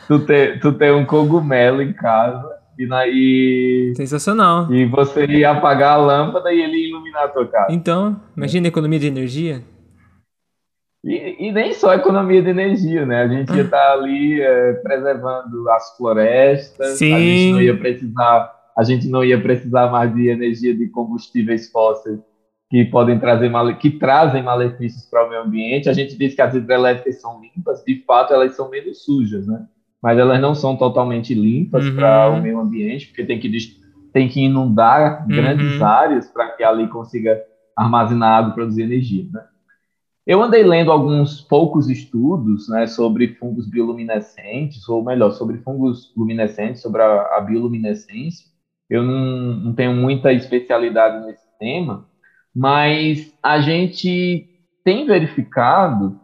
tu tem, tu tem um cogumelo em casa e, na, e, Sensacional. E você ia apagar a lâmpada e ele ia iluminar a tua casa. Então, imagina a economia de energia. E, e nem só economia de energia, né? A gente ia estar tá ali é, preservando as florestas, Sim. a gente não ia precisar, a gente não ia precisar mais de energia de combustíveis fósseis que podem trazer que trazem malefícios para o meio ambiente. A gente diz que as hidrelétricas são limpas, de fato elas são menos sujas, né? Mas elas não são totalmente limpas uhum. para o meio ambiente, porque tem que, tem que inundar grandes uhum. áreas para que ali consiga armazenar água e produzir energia. Né? Eu andei lendo alguns poucos estudos né, sobre fungos bioluminescentes, ou melhor, sobre fungos luminescentes, sobre a, a bioluminescência. Eu não, não tenho muita especialidade nesse tema, mas a gente tem verificado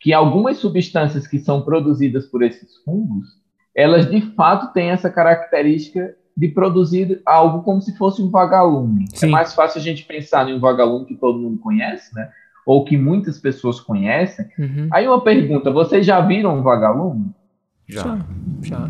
que algumas substâncias que são produzidas por esses fungos, elas de fato têm essa característica de produzir algo como se fosse um vagalume. É Sim. É mais fácil a gente pensar em um vagalume que todo mundo conhece, né? Ou que muitas pessoas conhecem. Uhum. Aí uma pergunta: vocês já viram um vagalume? Já. Já.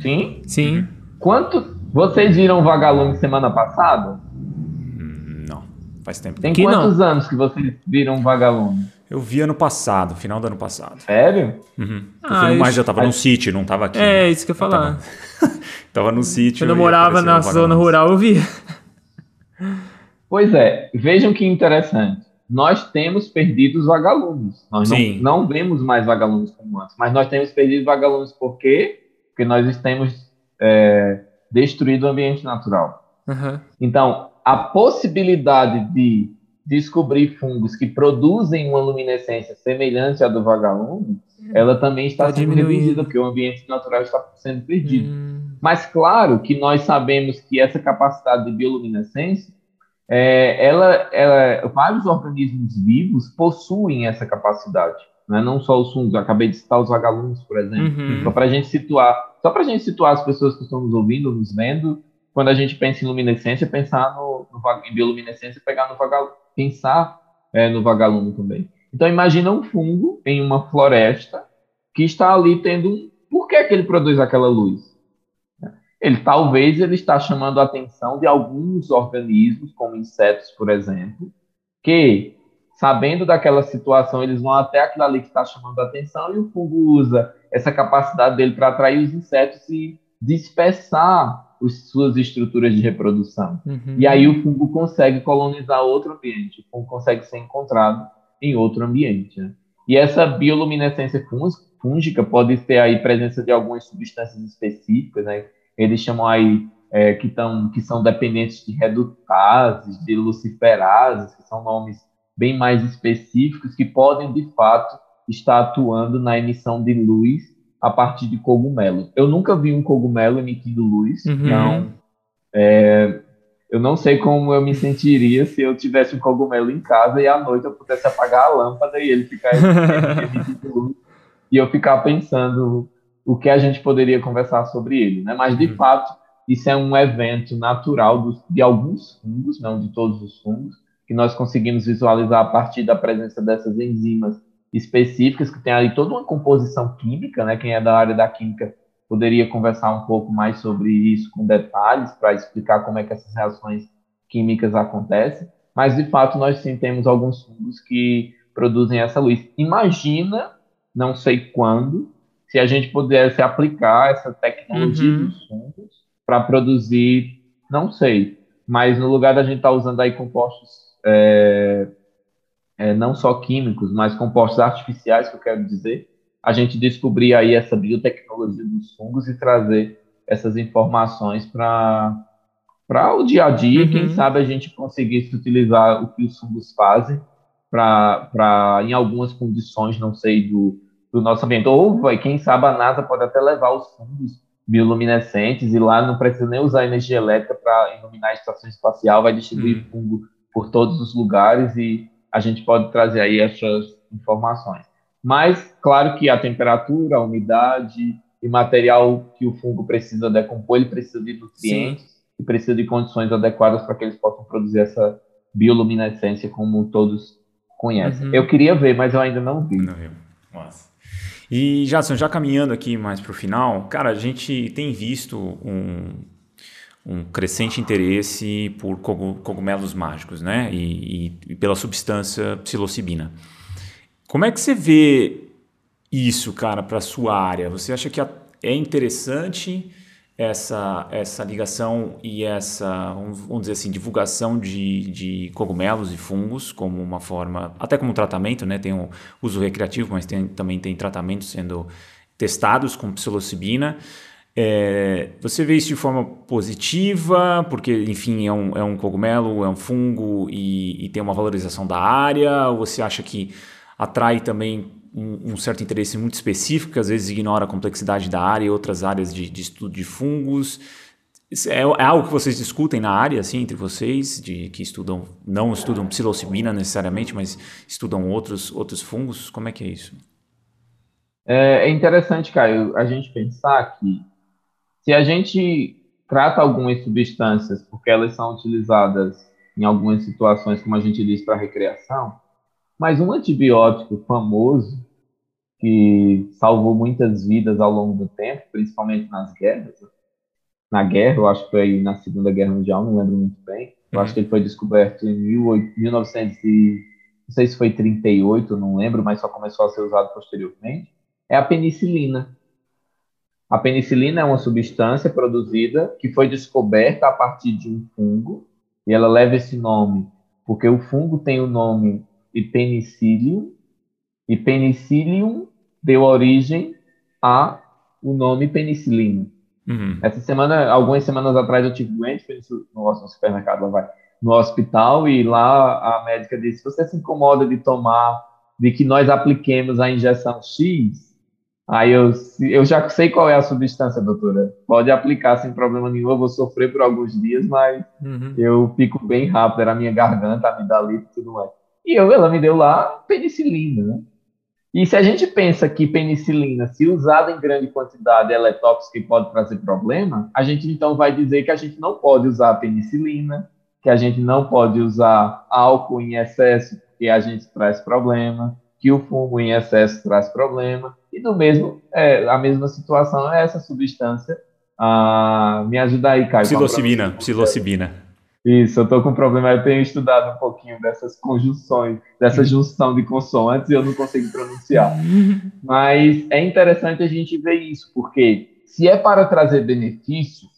Sim? Sim. Quanto vocês viram um vagalume semana passada? Hum, não, faz tempo. Tem que quantos não. anos que vocês viram um vagalume? Eu vi ano passado, final do ano passado. Sério? Uhum. Ah, eu mais já tava no sítio, não tava aqui. É, isso que eu ia falar. Tava, tava no sítio. Quando eu morava na zona rural, eu vi. Pois é, vejam que interessante. Nós temos perdido os vagalumes. Nós não, não, vemos mais vagalumes como antes, mas nós temos perdido vagalumes por quê? Porque nós temos é, destruído o ambiente natural. Uhum. Então, a possibilidade de descobrir fungos que produzem uma luminescência semelhante à do vagalume, hum. ela também está tá sendo reduzida, porque o ambiente natural está sendo perdido. Hum. Mas claro que nós sabemos que essa capacidade de bioluminescência, é, ela, ela, vários organismos vivos possuem essa capacidade. Né? Não só os fungos, acabei de citar os vagalumes, por exemplo. Uhum. Só para a gente situar, só para a gente situar as pessoas que estão nos ouvindo, nos vendo, quando a gente pensa em luminescência, pensar no, no em bioluminescência, pegar no vagalume pensar é, no vagalume também. Então imagina um fungo em uma floresta que está ali tendo um... Por que, é que ele produz aquela luz? ele talvez ele está chamando a atenção de alguns organismos, como insetos, por exemplo, que sabendo daquela situação, eles vão até aquilo ali que está chamando a atenção e o fungo usa essa capacidade dele para atrair os insetos e dispersar as suas estruturas de reprodução. Uhum. E aí o fungo consegue colonizar outro ambiente, o fungo consegue ser encontrado em outro ambiente. Né? E essa bioluminescência fúngica pode ter aí presença de algumas substâncias específicas, né? Eles chamam aí é, que, tão, que são dependentes de redutases, de luciferases, que são nomes bem mais específicos que podem, de fato, estar atuando na emissão de luz a partir de cogumelo. Eu nunca vi um cogumelo emitindo luz, uhum. então é, eu não sei como eu me sentiria se eu tivesse um cogumelo em casa e à noite eu pudesse apagar a lâmpada e ele ficar emitindo luz e eu ficar pensando o que a gente poderia conversar sobre ele, né? Mas de uhum. fato isso é um evento natural dos, de alguns fungos, não de todos os fungos, que nós conseguimos visualizar a partir da presença dessas enzimas específicas, que tem ali toda uma composição química, né? Quem é da área da química poderia conversar um pouco mais sobre isso com detalhes, para explicar como é que essas reações químicas acontecem. Mas, de fato, nós sim temos alguns fungos que produzem essa luz. Imagina, não sei quando, se a gente pudesse aplicar essa tecnologia uhum. dos fungos para produzir, não sei, mas no lugar da gente estar tá usando aí compostos é, é, não só químicos, mas compostos artificiais, que eu quero dizer, a gente descobrir aí essa biotecnologia dos fungos e trazer essas informações para para o dia a dia, uhum. quem sabe a gente conseguisse utilizar o que os fungos fazem para, em algumas condições, não sei, do, do nosso ambiente. Ou, vai, quem sabe, a NASA pode até levar os fungos bioluminescentes e lá não precisa nem usar energia elétrica para iluminar a estação espacial, vai distribuir uhum. fungo por todos os lugares e a gente pode trazer aí essas informações. Mas, claro que a temperatura, a umidade e material que o fungo precisa decompor, ele precisa de nutrientes Sim. e precisa de condições adequadas para que eles possam produzir essa bioluminescência como todos conhecem. Uhum. Eu queria ver, mas eu ainda não vi. Não viu. Nossa. E, Jason, já caminhando aqui mais para o final, cara, a gente tem visto um, um crescente interesse por cogumelos mágicos, né? E, e, e, pela substância psilocibina. Como é que você vê isso, cara, para sua área? Você acha que é interessante essa, essa ligação e essa, vamos dizer assim, divulgação de, de cogumelos e fungos como uma forma, até como tratamento, né? Tem o uso recreativo, mas tem, também tem tratamentos sendo testados com psilocibina. É, você vê isso de forma positiva, porque, enfim, é um, é um cogumelo, é um fungo e, e tem uma valorização da área? Ou você acha que atrai também um, um, certo interesse muito específico, que às vezes ignora a complexidade da área e outras áreas de, de estudo de fungos? É, é, algo que vocês discutem na área, assim, entre vocês, de que estudam, não estudam psilocibina necessariamente, mas estudam outros, outros fungos? Como é que é isso? É, é interessante, Caio, a gente pensar que se a gente trata algumas substâncias porque elas são utilizadas em algumas situações, como a gente diz, para recreação, mas um antibiótico famoso que salvou muitas vidas ao longo do tempo, principalmente nas guerras, na guerra, eu acho que foi na Segunda Guerra Mundial, não lembro muito bem, eu uhum. acho que ele foi descoberto em 1900 e, não sei se foi 38, não lembro, mas só começou a ser usado posteriormente, é a penicilina. A penicilina é uma substância produzida que foi descoberta a partir de um fungo, e ela leva esse nome porque o fungo tem o nome de penicillium, e penicillium deu origem a o nome penicilina. Uhum. Essa semana, algumas semanas atrás, eu tive doente, fui no, no supermercado, lá vai, no hospital, e lá a médica disse: Você se incomoda de tomar, de que nós apliquemos a injeção X? Aí eu, eu já sei qual é a substância, doutora. Pode aplicar sem problema nenhum. Eu vou sofrer por alguns dias, mas uhum. eu fico bem rápido. Era a minha garganta, a amidalite e tudo mais. E eu, ela me deu lá penicilina, né? E se a gente pensa que penicilina, se usada em grande quantidade, ela é tóxica e pode trazer problema, a gente então vai dizer que a gente não pode usar penicilina, que a gente não pode usar álcool em excesso, porque a gente traz problema, que o fungo em excesso traz problema. E no mesmo, é, a mesma situação é essa substância Ah, me ajuda aí, Caio. Psilocibina, psilocibina. Isso, eu estou com um problema. Eu tenho estudado um pouquinho dessas conjunções, dessa junção de consoantes e eu não consigo pronunciar. Mas é interessante a gente ver isso, porque se é para trazer benefícios,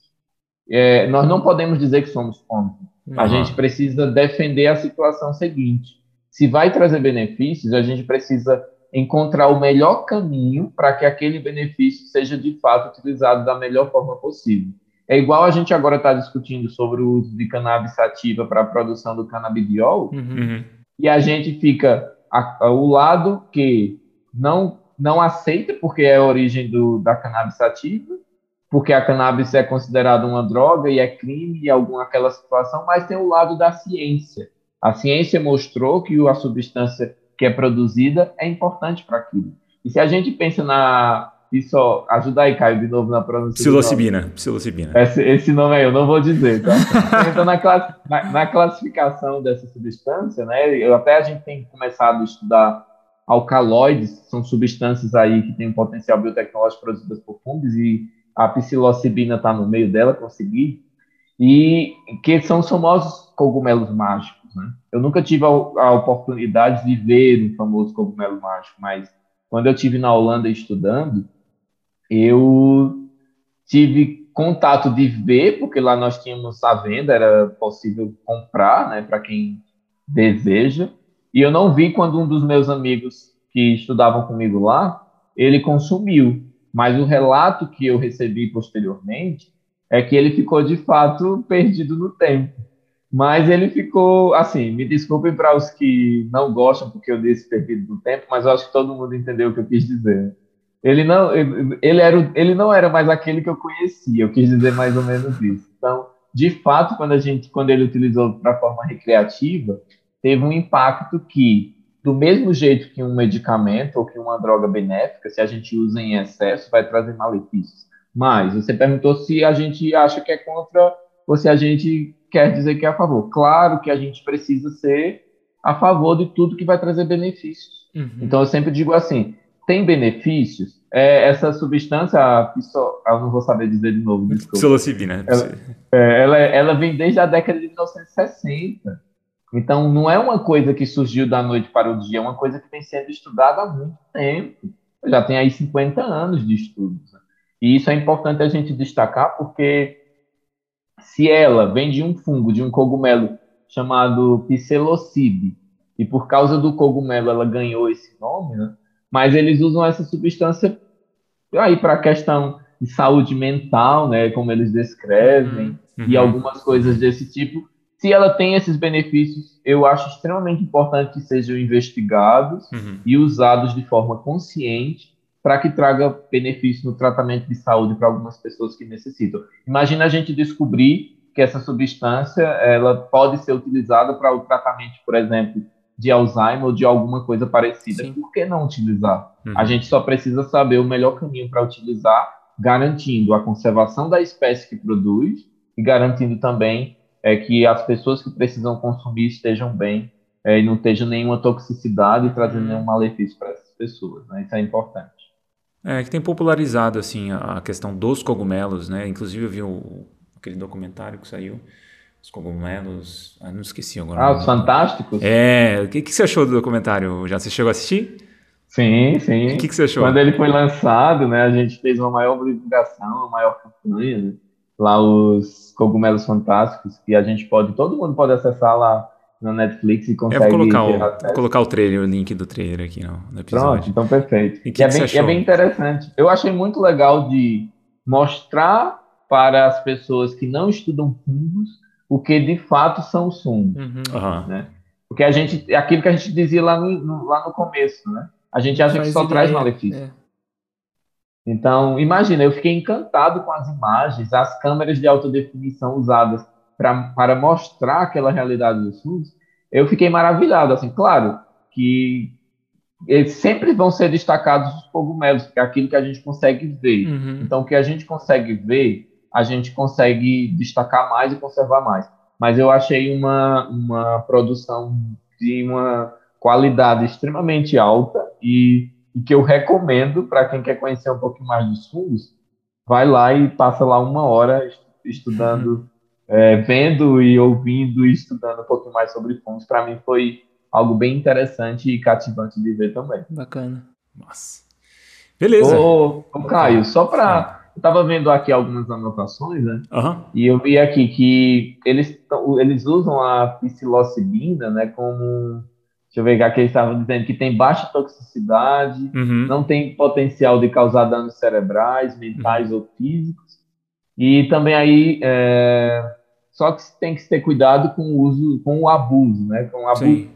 é, nós não podemos dizer que somos contra. A gente precisa defender a situação seguinte. Se vai trazer benefícios, a gente precisa encontrar o melhor caminho para que aquele benefício seja de fato utilizado da melhor forma possível. É igual a gente agora está discutindo sobre o uso de cannabis sativa para a produção do canabidiol, uhum. uhum. e a gente fica ao lado que não não aceita porque é a origem do, da cannabis sativa, porque a cannabis é considerada uma droga e é crime e alguma aquela situação, mas tem o lado da ciência. A ciência mostrou que a substância que é produzida é importante para aquilo. E se a gente pensa na isso, ajuda aí, Caio, de novo na pronúncia. Psilocibina. Psilocibina. Esse, esse, nome aí eu não vou dizer, tá? então, na, class, na, na, classificação dessa substância, né, eu, até a gente tem começado a estudar alcaloides, são substâncias aí que têm um potencial biotecnológico produzidas por fungos, e a psilocibina está no meio dela, consegui, e que são os famosos cogumelos mágicos, né? Eu nunca tive a, a oportunidade de ver um famoso cogumelo mágico, mas quando eu tive na Holanda estudando, eu tive contato de ver, porque lá nós tínhamos a venda, era possível comprar, né, para quem deseja. E eu não vi quando um dos meus amigos que estudavam comigo lá, ele consumiu. Mas o relato que eu recebi posteriormente é que ele ficou de fato perdido no tempo. Mas ele ficou, assim, me desculpem para os que não gostam porque eu disse perdido no tempo, mas eu acho que todo mundo entendeu o que eu quis dizer. Ele não, ele, era, ele não era mais aquele que eu conhecia, eu quis dizer mais ou menos isso. Então, de fato, quando a gente, quando ele utilizou para forma recreativa, teve um impacto que, do mesmo jeito que um medicamento ou que uma droga benéfica, se a gente usa em excesso, vai trazer malefícios. Mas você perguntou se a gente acha que é contra ou se a gente quer dizer que é a favor. Claro que a gente precisa ser a favor de tudo que vai trazer benefícios. Uhum. Então eu sempre digo assim: tem benefícios? É, essa substância, a eu não vou saber dizer de novo, desculpa. Psilocibina. Ela, é, ela, ela vem desde a década de 1960. Então, não é uma coisa que surgiu da noite para o dia, é uma coisa que vem sendo estudada há muito tempo. Já tem aí 50 anos de estudos. E isso é importante a gente destacar, porque se ela vem de um fungo, de um cogumelo chamado Psilocibe, e por causa do cogumelo ela ganhou esse nome, né? mas eles usam essa substância aí para a questão de saúde mental, né, como eles descrevem, uhum. e algumas coisas desse tipo. Se ela tem esses benefícios, eu acho extremamente importante que sejam investigados uhum. e usados de forma consciente para que traga benefício no tratamento de saúde para algumas pessoas que necessitam. Imagina a gente descobrir que essa substância ela pode ser utilizada para o tratamento, por exemplo, de Alzheimer ou de alguma coisa parecida. Sim. Por que não utilizar? Uhum. A gente só precisa saber o melhor caminho para utilizar, garantindo a conservação da espécie que produz e garantindo também é, que as pessoas que precisam consumir estejam bem é, e não esteja nenhuma toxicidade e trazendo uhum. nenhum malefício para essas pessoas. Né? Isso é importante. É, que tem popularizado assim a questão dos cogumelos, né? Inclusive eu vi o, aquele documentário que saiu os cogumelos. Ah, não esqueci agora. Ah, os Fantásticos? É. O que, que você achou do documentário? Já você chegou a assistir? Sim, sim. O que, que você achou? Quando ele foi lançado, né, a gente fez uma maior divulgação, uma maior campanha, né? lá os cogumelos fantásticos, que a gente pode, todo mundo pode acessar lá na Netflix e consegue. Eu vou colocar, o, vou colocar o trailer, o link do trailer aqui no, no episódio. Pronto, então perfeito. E, que é, que bem, é bem interessante. Eu achei muito legal de mostrar para as pessoas que não estudam fungos o que de fato são os fungos. Uhum. Né? Porque a gente, aquilo que a gente dizia lá no, no lá no começo, né? A gente acha que só ideia, traz malefício. É. Então, imagina, eu fiquei encantado com as imagens, as câmeras de alta definição usadas pra, para mostrar aquela realidade dos fungos. Eu fiquei maravilhado, assim, claro que eles sempre vão ser destacados os cogumelos, que é aquilo que a gente consegue ver. Uhum. Então, o que a gente consegue ver a gente consegue destacar mais e conservar mais. Mas eu achei uma, uma produção de uma qualidade extremamente alta e, e que eu recomendo para quem quer conhecer um pouquinho mais dos fungos, vai lá e passa lá uma hora estudando, é, vendo e ouvindo e estudando um pouco mais sobre fungos. Para mim foi algo bem interessante e cativante de ver também. Bacana. Nossa. Beleza. Ô, ô Caio, só para eu estava vendo aqui algumas anotações, né? Uhum. E eu vi aqui que eles, eles usam a psilocibina, né, como. Deixa eu ver aqui, eles estavam dizendo que tem baixa toxicidade, Uhum. não tem potencial de causar danos cerebrais, mentais ou físicos. E também aí. é, Só que tem que ter cuidado com o uso, com o abuso, né? Com o, abu... Sim.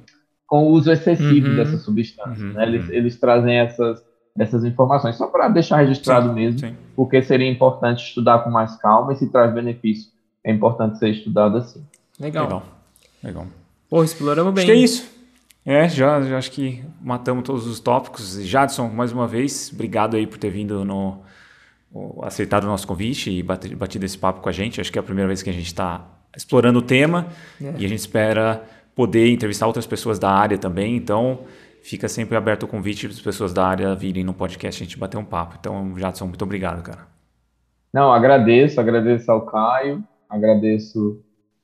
com o uso excessivo Uhum. dessa substância. Uhum, né? Eles, uhum. eles trazem essas, essas informações, só para deixar registrado Sim, mesmo sim. porque seria importante estudar com mais calma e se traz benefício, é importante ser estudado assim. Legal. Legal. Legal. Pô, exploramos bem. Acho que é isso. É, já, já acho que matamos todos os tópicos. E, Jadson, mais uma vez, obrigado aí por ter vindo no. O- aceitado o nosso convite e batido esse papo com a gente. Acho que é a primeira vez que a gente está explorando o tema É. e a gente espera poder entrevistar outras pessoas da área também. Então, fica sempre aberto o convite das pessoas da área virem no podcast e a gente bater um papo. Então, Jadson, muito obrigado, cara. Não, agradeço, agradeço ao Caio, agradeço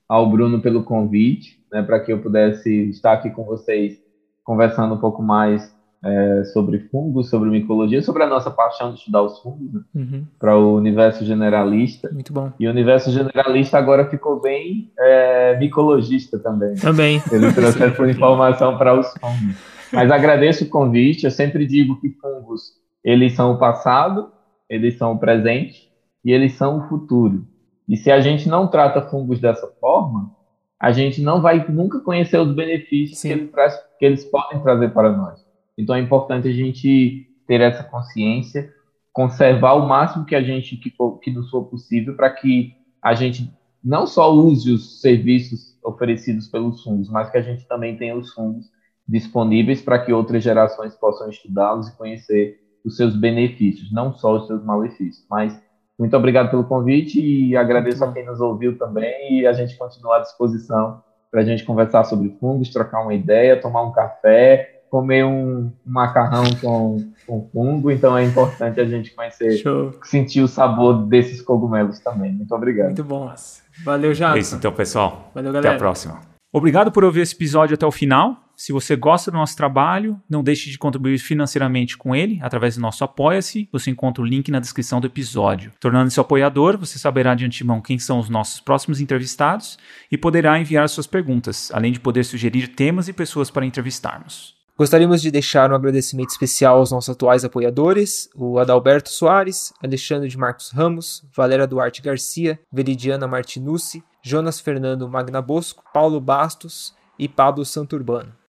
ao Bruno pelo convite, né, para que eu pudesse estar aqui com vocês conversando um pouco mais é, sobre fungos, sobre micologia, sobre a nossa paixão de estudar os fungos, né, Uhum. para o universo generalista. Muito bom. E o universo generalista agora ficou bem é, micologista também. Também. Ele trouxe essa informação para os fungos. Mas agradeço o convite. Eu sempre digo que fungos, eles são o passado, eles são o presente e eles são o futuro. E se a gente não trata fungos dessa forma, a gente não vai nunca conhecer os benefícios que eles, que eles podem trazer para nós. Então é importante a gente ter essa consciência, conservar o máximo que a gente que, for, que nos for possível para que a gente não só use os serviços oferecidos pelos fungos, mas que a gente também tenha os fungos disponíveis para que outras gerações possam estudá-los e conhecer os seus benefícios, não só os seus malefícios. Mas muito obrigado pelo convite e agradeço a quem nos ouviu também e a gente continua à disposição para a gente conversar sobre fungos, trocar uma ideia, tomar um café, comer um, macarrão com, com fungo. Então é importante a gente conhecer, Show. sentir o sabor desses cogumelos também. Muito obrigado. Muito bom. Valeu, É isso então, pessoal. Valeu, Até galera. a próxima. Obrigado por ouvir esse episódio até o final. Se você gosta do nosso trabalho, não deixe de contribuir financeiramente com ele através do nosso Apoia-se. Você encontra o link na descrição do episódio. Tornando-se apoiador, você saberá de antemão quem são os nossos próximos entrevistados e poderá enviar suas perguntas, além de poder sugerir temas e pessoas para entrevistarmos. Gostaríamos de deixar um agradecimento especial aos nossos atuais apoiadores, o Adalberto Soares, Alexandre de Marcos Ramos, Valéria Duarte Garcia, Veridiana Martinucci, Jonas Fernando Magnabosco, Paulo Bastos e Pablo Santurbano.